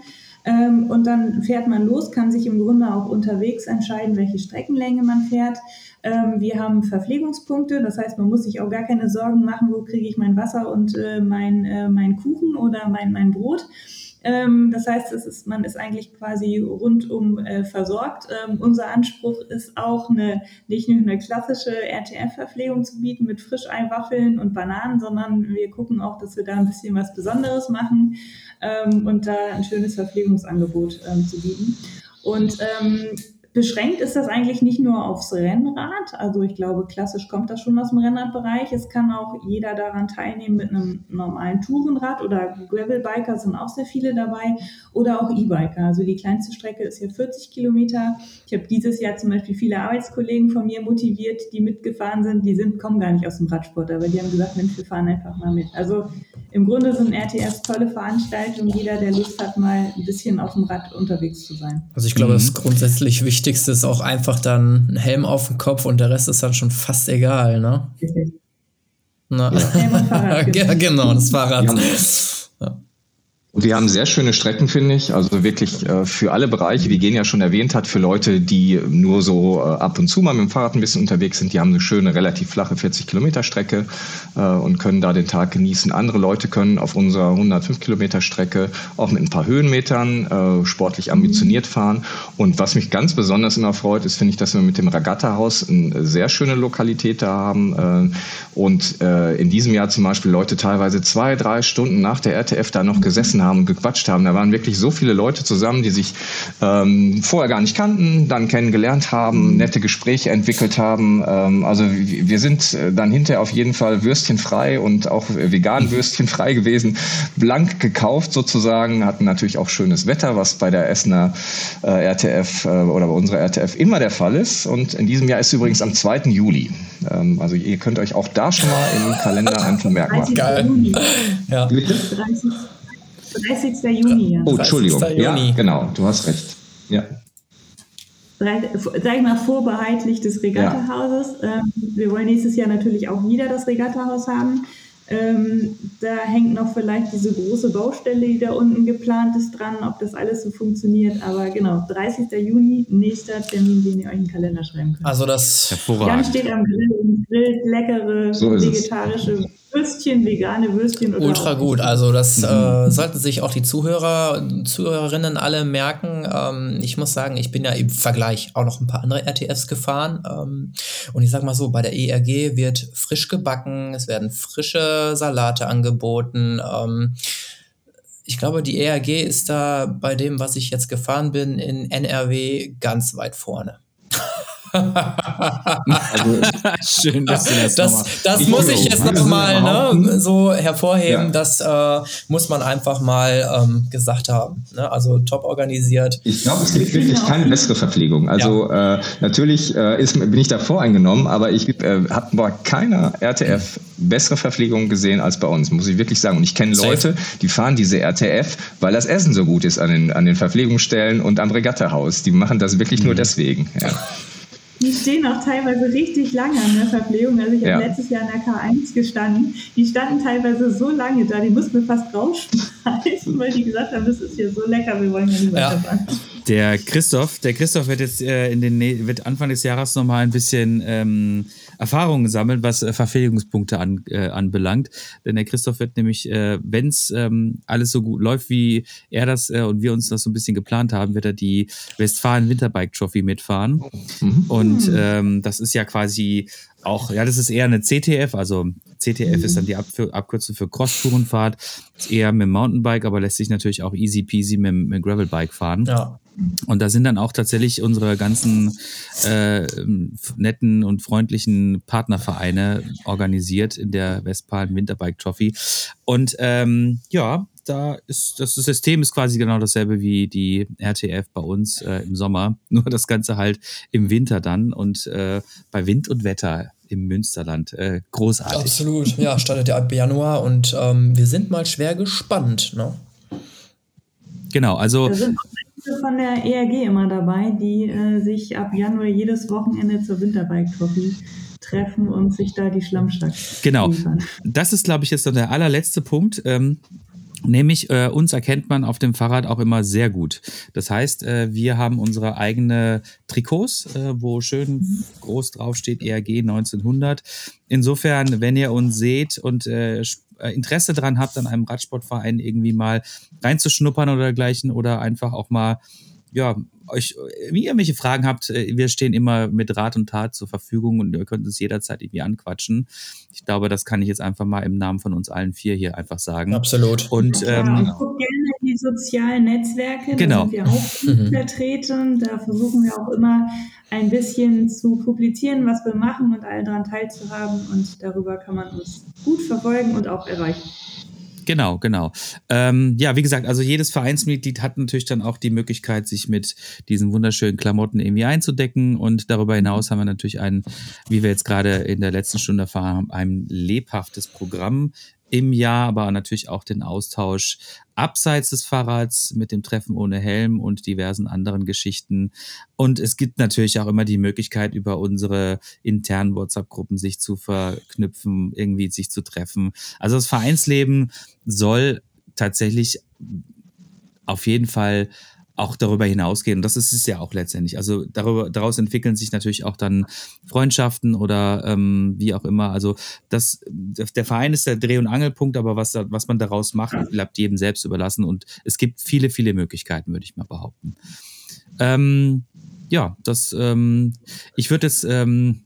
Ähm, und dann fährt man los, kann sich im Grunde auch unterwegs entscheiden, welche Streckenlänge man fährt. Ähm, wir haben Verpflegungspunkte, das heißt, man muss sich auch gar keine Sorgen machen, wo kriege ich mein Wasser und äh, mein, äh, mein Kuchen oder mein, mein Brot das heißt, es ist, man ist eigentlich quasi rundum äh, versorgt. Ähm, unser Anspruch ist auch eine, nicht nur eine klassische RTF-Verpflegung zu bieten mit Frischeiwaffeln und Bananen, sondern wir gucken auch, dass wir da ein bisschen was Besonderes machen ähm, und da ein schönes Verpflegungsangebot ähm, zu bieten. Und ähm, Beschränkt ist das eigentlich nicht nur aufs Rennrad. Also ich glaube, klassisch kommt das schon aus dem Rennradbereich. Es kann auch jeder daran teilnehmen mit einem normalen Tourenrad oder Gravelbiker sind auch sehr viele dabei oder auch E-Biker. Also die kleinste Strecke ist ja 40 Kilometer. Ich habe dieses Jahr zum Beispiel viele Arbeitskollegen von mir motiviert, die mitgefahren sind. Die sind, kommen gar nicht aus dem Radsport, aber die haben gesagt, Mensch, wir fahren einfach mal mit. Also im Grunde sind RTS tolle Veranstaltungen. Jeder, der Lust hat, mal ein bisschen auf dem Rad unterwegs zu sein. Also ich glaube, mhm. das ist grundsätzlich wichtig Wichtigste ist auch einfach dann ein Helm auf dem Kopf und der Rest ist dann schon fast egal, ne? Na. Ja, [LAUGHS] ja genau, das Fahrrad. Ja. Und wir haben sehr schöne Strecken, finde ich. Also wirklich äh, für alle Bereiche, wie Genia schon erwähnt hat, für Leute, die nur so äh, ab und zu mal mit dem Fahrrad ein bisschen unterwegs sind, die haben eine schöne, relativ flache 40 Kilometer Strecke äh, und können da den Tag genießen. Andere Leute können auf unserer 105 Kilometer Strecke auch mit ein paar Höhenmetern äh, sportlich ambitioniert fahren. Und was mich ganz besonders immer freut, ist, finde ich, dass wir mit dem Regattahaus eine sehr schöne Lokalität da haben. Äh, und äh, in diesem Jahr zum Beispiel Leute teilweise zwei, drei Stunden nach der RTF da noch gesessen haben haben und gequatscht haben. Da waren wirklich so viele Leute zusammen, die sich ähm, vorher gar nicht kannten, dann kennengelernt haben, mhm. nette Gespräche entwickelt haben. Ähm, also wir sind äh, dann hinterher auf jeden Fall würstchenfrei und auch vegan würstchenfrei gewesen, blank gekauft sozusagen, hatten natürlich auch schönes Wetter, was bei der Essener äh, RTF äh, oder bei unserer RTF immer der Fall ist. Und in diesem Jahr ist übrigens am 2. Juli. Ähm, also ihr könnt euch auch da schon mal im Kalender [LAUGHS] ein Vermerk machen. Geil. Ja. 30. Juni. Oh, Entschuldigung. Ja, genau, du hast recht. Ja. Sag ich mal, vorbehaltlich des Regattahauses. Ja. Ähm, wir wollen nächstes Jahr natürlich auch wieder das Regattahaus haben. Ähm, da hängt noch vielleicht diese große Baustelle, die da unten geplant ist, dran, ob das alles so funktioniert. Aber genau, 30. Juni, nächster Termin, den ihr euch in den Kalender schreiben könnt. Also das Jan steht am Grill und grillt leckere so vegetarische Würstchen, vegane Würstchen. Oder Ultra gut. Also das mhm. äh, sollten sich auch die Zuhörer, Zuhörerinnen alle merken. Ähm, ich muss sagen, ich bin ja im Vergleich auch noch ein paar andere RTFs gefahren. Ähm, und ich sag mal so, bei der ERG wird frisch gebacken, es werden frische Salate angeboten. Ähm, ich glaube, die ERG ist da bei dem, was ich jetzt gefahren bin, in NRW ganz weit vorne also, Schön, dass du das Das, das ich muss ich jetzt nochmal ne, so hervorheben. Ja. Das äh, muss man einfach mal ähm, gesagt haben. Ne? Also top organisiert. Ich glaube, es gibt wirklich keine bessere Verpflegung. Also ja. äh, natürlich äh, ist, bin ich da voreingenommen, aber ich äh, habe bei keiner RTF bessere Verpflegung gesehen als bei uns, muss ich wirklich sagen. Und ich kenne Leute, die fahren diese RTF, weil das Essen so gut ist an den, an den Verpflegungsstellen und am Regattahaus. Die machen das wirklich mhm. nur deswegen. Ja. [LAUGHS] Die stehen auch teilweise richtig lange an der Verpflegung. Also ich habe ja. letztes Jahr in der K1 gestanden. Die standen teilweise so lange da, die mussten wir fast rausschmeißen, weil die gesagt haben, das ist hier so lecker, wir wollen ja nicht weiterfahren. Ja. Der Christoph, der Christoph wird jetzt äh, in den wird Anfang des Jahres nochmal ein bisschen ähm, Erfahrungen sammeln, was äh, Verfehlungspunkte an, äh, anbelangt. Denn der Christoph wird nämlich, äh, wenn es ähm, alles so gut läuft, wie er das äh, und wir uns das so ein bisschen geplant haben, wird er die Westfalen Winterbike Trophy mitfahren. Mhm. Und ähm, das ist ja quasi auch, ja, das ist eher eine CTF, also CTF ist dann die Ab Abkürzung für Cross-Tourenfahrt, ist eher mit dem Mountainbike, aber lässt sich natürlich auch easy peasy mit, mit Gravelbike fahren. Ja. Und da sind dann auch tatsächlich unsere ganzen äh, netten und freundlichen Partnervereine organisiert in der Westfalen Winterbike Trophy. Und ähm, ja, da ist das System ist quasi genau dasselbe wie die RTF bei uns äh, im Sommer, [LAUGHS] nur das Ganze halt im Winter dann und äh, bei Wind und Wetter im Münsterland. Äh, großartig. Absolut, ja, startet ja ab Januar und ähm, wir sind mal schwer gespannt. Ne? Genau, also. Da sind auch von der ERG immer dabei, die äh, sich ab Januar jedes Wochenende zur Winterbike Trophy treffen und sich da die Schlammschlacht Genau. Liefern. Das ist, glaube ich, jetzt noch der allerletzte Punkt. Ähm, Nämlich äh, uns erkennt man auf dem Fahrrad auch immer sehr gut. Das heißt, äh, wir haben unsere eigene Trikots, äh, wo schön groß draufsteht ERG 1900. Insofern, wenn ihr uns seht und äh, äh, Interesse daran habt, an einem Radsportverein irgendwie mal reinzuschnuppern oder dergleichen oder einfach auch mal ja, euch wenn ihr irgendwelche Fragen habt, äh, wir stehen immer mit Rat und Tat zur Verfügung und ihr könnt uns jederzeit irgendwie anquatschen. Ich glaube, das kann ich jetzt einfach mal im Namen von uns allen vier hier einfach sagen. Absolut. Und ja, ähm, ich gucke gerne die sozialen Netzwerke, genau. da sind wir auch [LAUGHS] vertreten. Da versuchen wir auch immer ein bisschen zu publizieren, was wir machen und allen daran teilzuhaben. Und darüber kann man uns gut verfolgen und auch erreichen. Genau, genau. Ähm, ja, wie gesagt, also jedes Vereinsmitglied hat natürlich dann auch die Möglichkeit, sich mit diesen wunderschönen Klamotten irgendwie einzudecken. Und darüber hinaus haben wir natürlich ein, wie wir jetzt gerade in der letzten Stunde erfahren haben, ein lebhaftes Programm im Jahr, aber natürlich auch den Austausch abseits des Fahrrads mit dem Treffen ohne Helm und diversen anderen Geschichten. Und es gibt natürlich auch immer die Möglichkeit, über unsere internen WhatsApp-Gruppen sich zu verknüpfen, irgendwie sich zu treffen. Also das Vereinsleben soll tatsächlich auf jeden Fall auch darüber hinausgehen. Und das ist es ja auch letztendlich. Also darüber, daraus entwickeln sich natürlich auch dann Freundschaften oder ähm, wie auch immer. Also das, der Verein ist der Dreh- und Angelpunkt, aber was, was man daraus macht, bleibt jedem selbst überlassen. Und es gibt viele, viele Möglichkeiten, würde ich mal behaupten. Ähm, ja, das, ähm, ich würde jetzt ähm,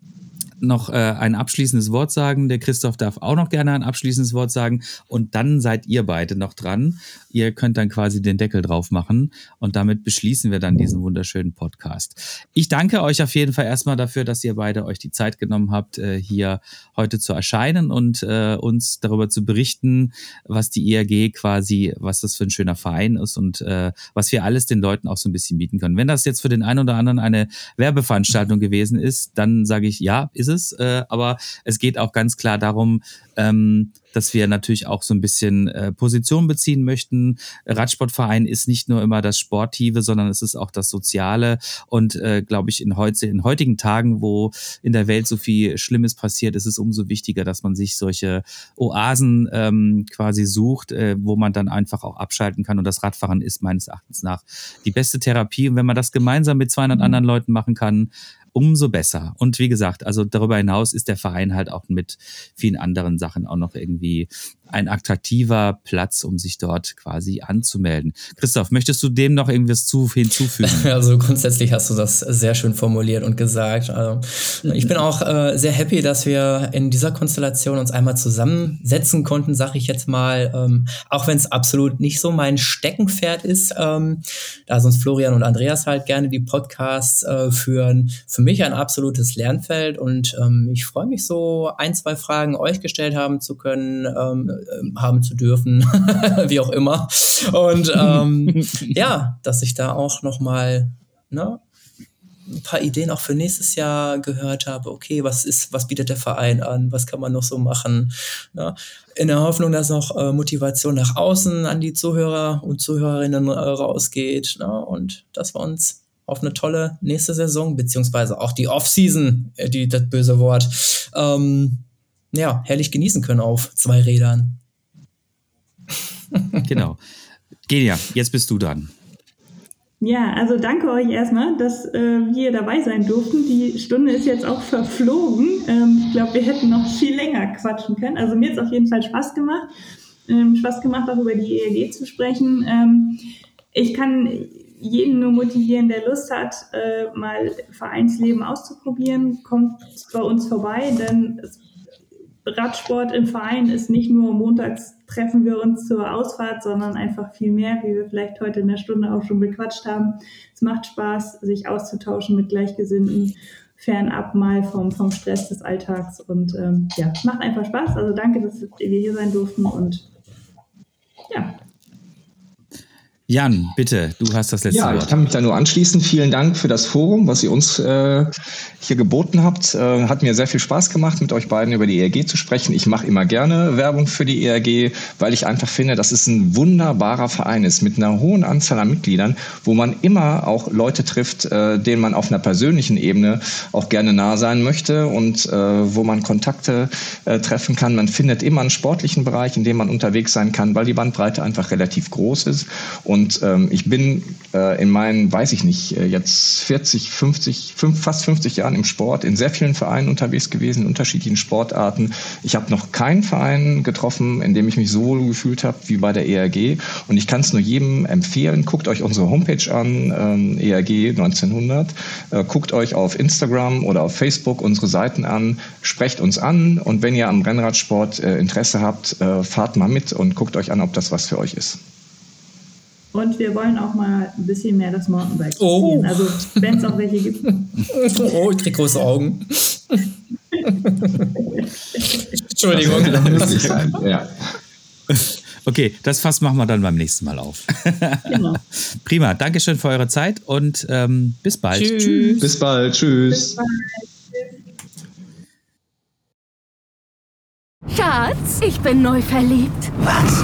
noch äh, ein abschließendes Wort sagen. Der Christoph darf auch noch gerne ein abschließendes Wort sagen. Und dann seid ihr beide noch dran. Ihr könnt dann quasi den Deckel drauf machen. Und damit beschließen wir dann diesen wunderschönen Podcast. Ich danke euch auf jeden Fall erstmal dafür, dass ihr beide euch die Zeit genommen habt, äh, hier heute zu erscheinen und äh, uns darüber zu berichten, was die IAG quasi, was das für ein schöner Verein ist und äh, was wir alles den Leuten auch so ein bisschen bieten können. Wenn das jetzt für den einen oder anderen eine Werbeveranstaltung gewesen ist, dann sage ich, ja, ist es. Äh, aber es geht auch ganz klar darum, ähm, dass wir natürlich auch so ein bisschen äh, Position beziehen möchten. Radsportverein ist nicht nur immer das Sportive, sondern es ist auch das Soziale. Und äh, glaube ich, in, heute, in heutigen Tagen, wo in der Welt so viel Schlimmes passiert, ist es umso wichtiger, dass man sich solche Oasen ähm, quasi sucht, äh, wo man dann einfach auch abschalten kann. Und das Radfahren ist meines Erachtens nach die beste Therapie. Und wenn man das gemeinsam mit 200 mhm. anderen Leuten machen kann, umso besser. Und wie gesagt, also darüber hinaus ist der Verein halt auch mit vielen anderen Sachen auch noch irgendwie ein attraktiver Platz, um sich dort quasi anzumelden. Christoph, möchtest du dem noch irgendwas zu, hinzufügen? [LAUGHS] Also grundsätzlich hast du das sehr schön formuliert und gesagt. Also ich bin auch äh, sehr happy, dass wir in dieser Konstellation uns einmal zusammensetzen konnten, sage ich jetzt mal. Ähm, auch wenn es absolut nicht so mein Steckenpferd ist, ähm, da sonst Florian und Andreas halt gerne die Podcasts äh, führen. Für mich ein absolutes Lernfeld und ähm, ich freue mich so, ein, zwei Fragen euch gestellt haben zu können ähm, äh, haben zu dürfen, [LAUGHS] wie auch immer. Und ähm, [LAUGHS] ja, dass ich da auch noch mal ne, ein paar Ideen auch für nächstes Jahr gehört habe. Okay, was ist, was bietet der Verein an? Was kann man noch so machen? Ne? In der Hoffnung, dass noch äh, Motivation nach außen an die Zuhörer und Zuhörerinnen äh, rausgeht. Ne? Und dass wir uns auf eine tolle nächste Saison, beziehungsweise auch die Off-Season, äh, die, das böse Wort, ähm, ja, herrlich genießen können auf zwei Rädern. [LAUGHS] genau. Genia, jetzt bist du dran. Ja, also danke euch erstmal, dass äh, wir dabei sein durften. Die Stunde ist jetzt auch verflogen. Ähm, ich glaube, wir hätten noch viel länger quatschen können. Also mir hat es auf jeden Fall Spaß gemacht. Ähm, Spaß gemacht, auch über die ERG zu sprechen. Ähm, ich kann jeden nur motivieren, der Lust hat, äh, mal Vereinsleben auszuprobieren, kommt bei uns vorbei, denn es Radsport im Verein ist nicht nur montags treffen wir uns zur Ausfahrt, sondern einfach viel mehr, wie wir vielleicht heute in der Stunde auch schon bequatscht haben. Es macht Spaß, sich auszutauschen mit Gleichgesinnten, fernab mal vom, vom Stress des Alltags. Und ähm, ja, macht einfach Spaß. Also danke, dass wir hier sein durften und ja, Jan, bitte, du hast das letzte ja, Wort. Ja, ich kann mich da nur anschließen. Vielen Dank für das Forum, was ihr uns äh, hier geboten habt. Äh, hat mir sehr viel Spaß gemacht, mit euch beiden über die ERG zu sprechen. Ich mache immer gerne Werbung für die ERG, weil ich einfach finde, dass es ein wunderbarer Verein ist mit einer hohen Anzahl an Mitgliedern, wo man immer auch Leute trifft, äh, denen man auf einer persönlichen Ebene auch gerne nah sein möchte und äh, wo man Kontakte äh, treffen kann. Man findet immer einen sportlichen Bereich, in dem man unterwegs sein kann, weil die Bandbreite einfach relativ groß ist. Und und ähm, ich bin äh, in meinen, weiß ich nicht, äh, jetzt 40, 50, 5, fast 50 Jahren im Sport in sehr vielen Vereinen unterwegs gewesen, in unterschiedlichen Sportarten. Ich habe noch keinen Verein getroffen, in dem ich mich so wohl gefühlt habe wie bei der ERG. Und ich kann es nur jedem empfehlen. Guckt euch unsere Homepage an, ähm, ERG 1900. Äh, guckt euch auf Instagram oder auf Facebook unsere Seiten an. Sprecht uns an. Und wenn ihr am Rennradsport äh, Interesse habt, äh, fahrt mal mit und guckt euch an, ob das was für euch ist. Und wir wollen auch mal ein bisschen mehr das Mountainbike spielen. Oh. Also wenn es auch welche gibt. [LAUGHS] Oh, ich krieg große Augen. Entschuldigung. Das muss ich sein. [LAUGHS] Ja. Okay, das Fass machen wir dann beim nächsten Mal auf. Genau. [LAUGHS] Prima, Dankeschön für eure Zeit und ähm, bis bald. Tschüss. Tschüss. Bis bald. Tschüss. Bis bald. Schatz, ich bin neu verliebt. Was?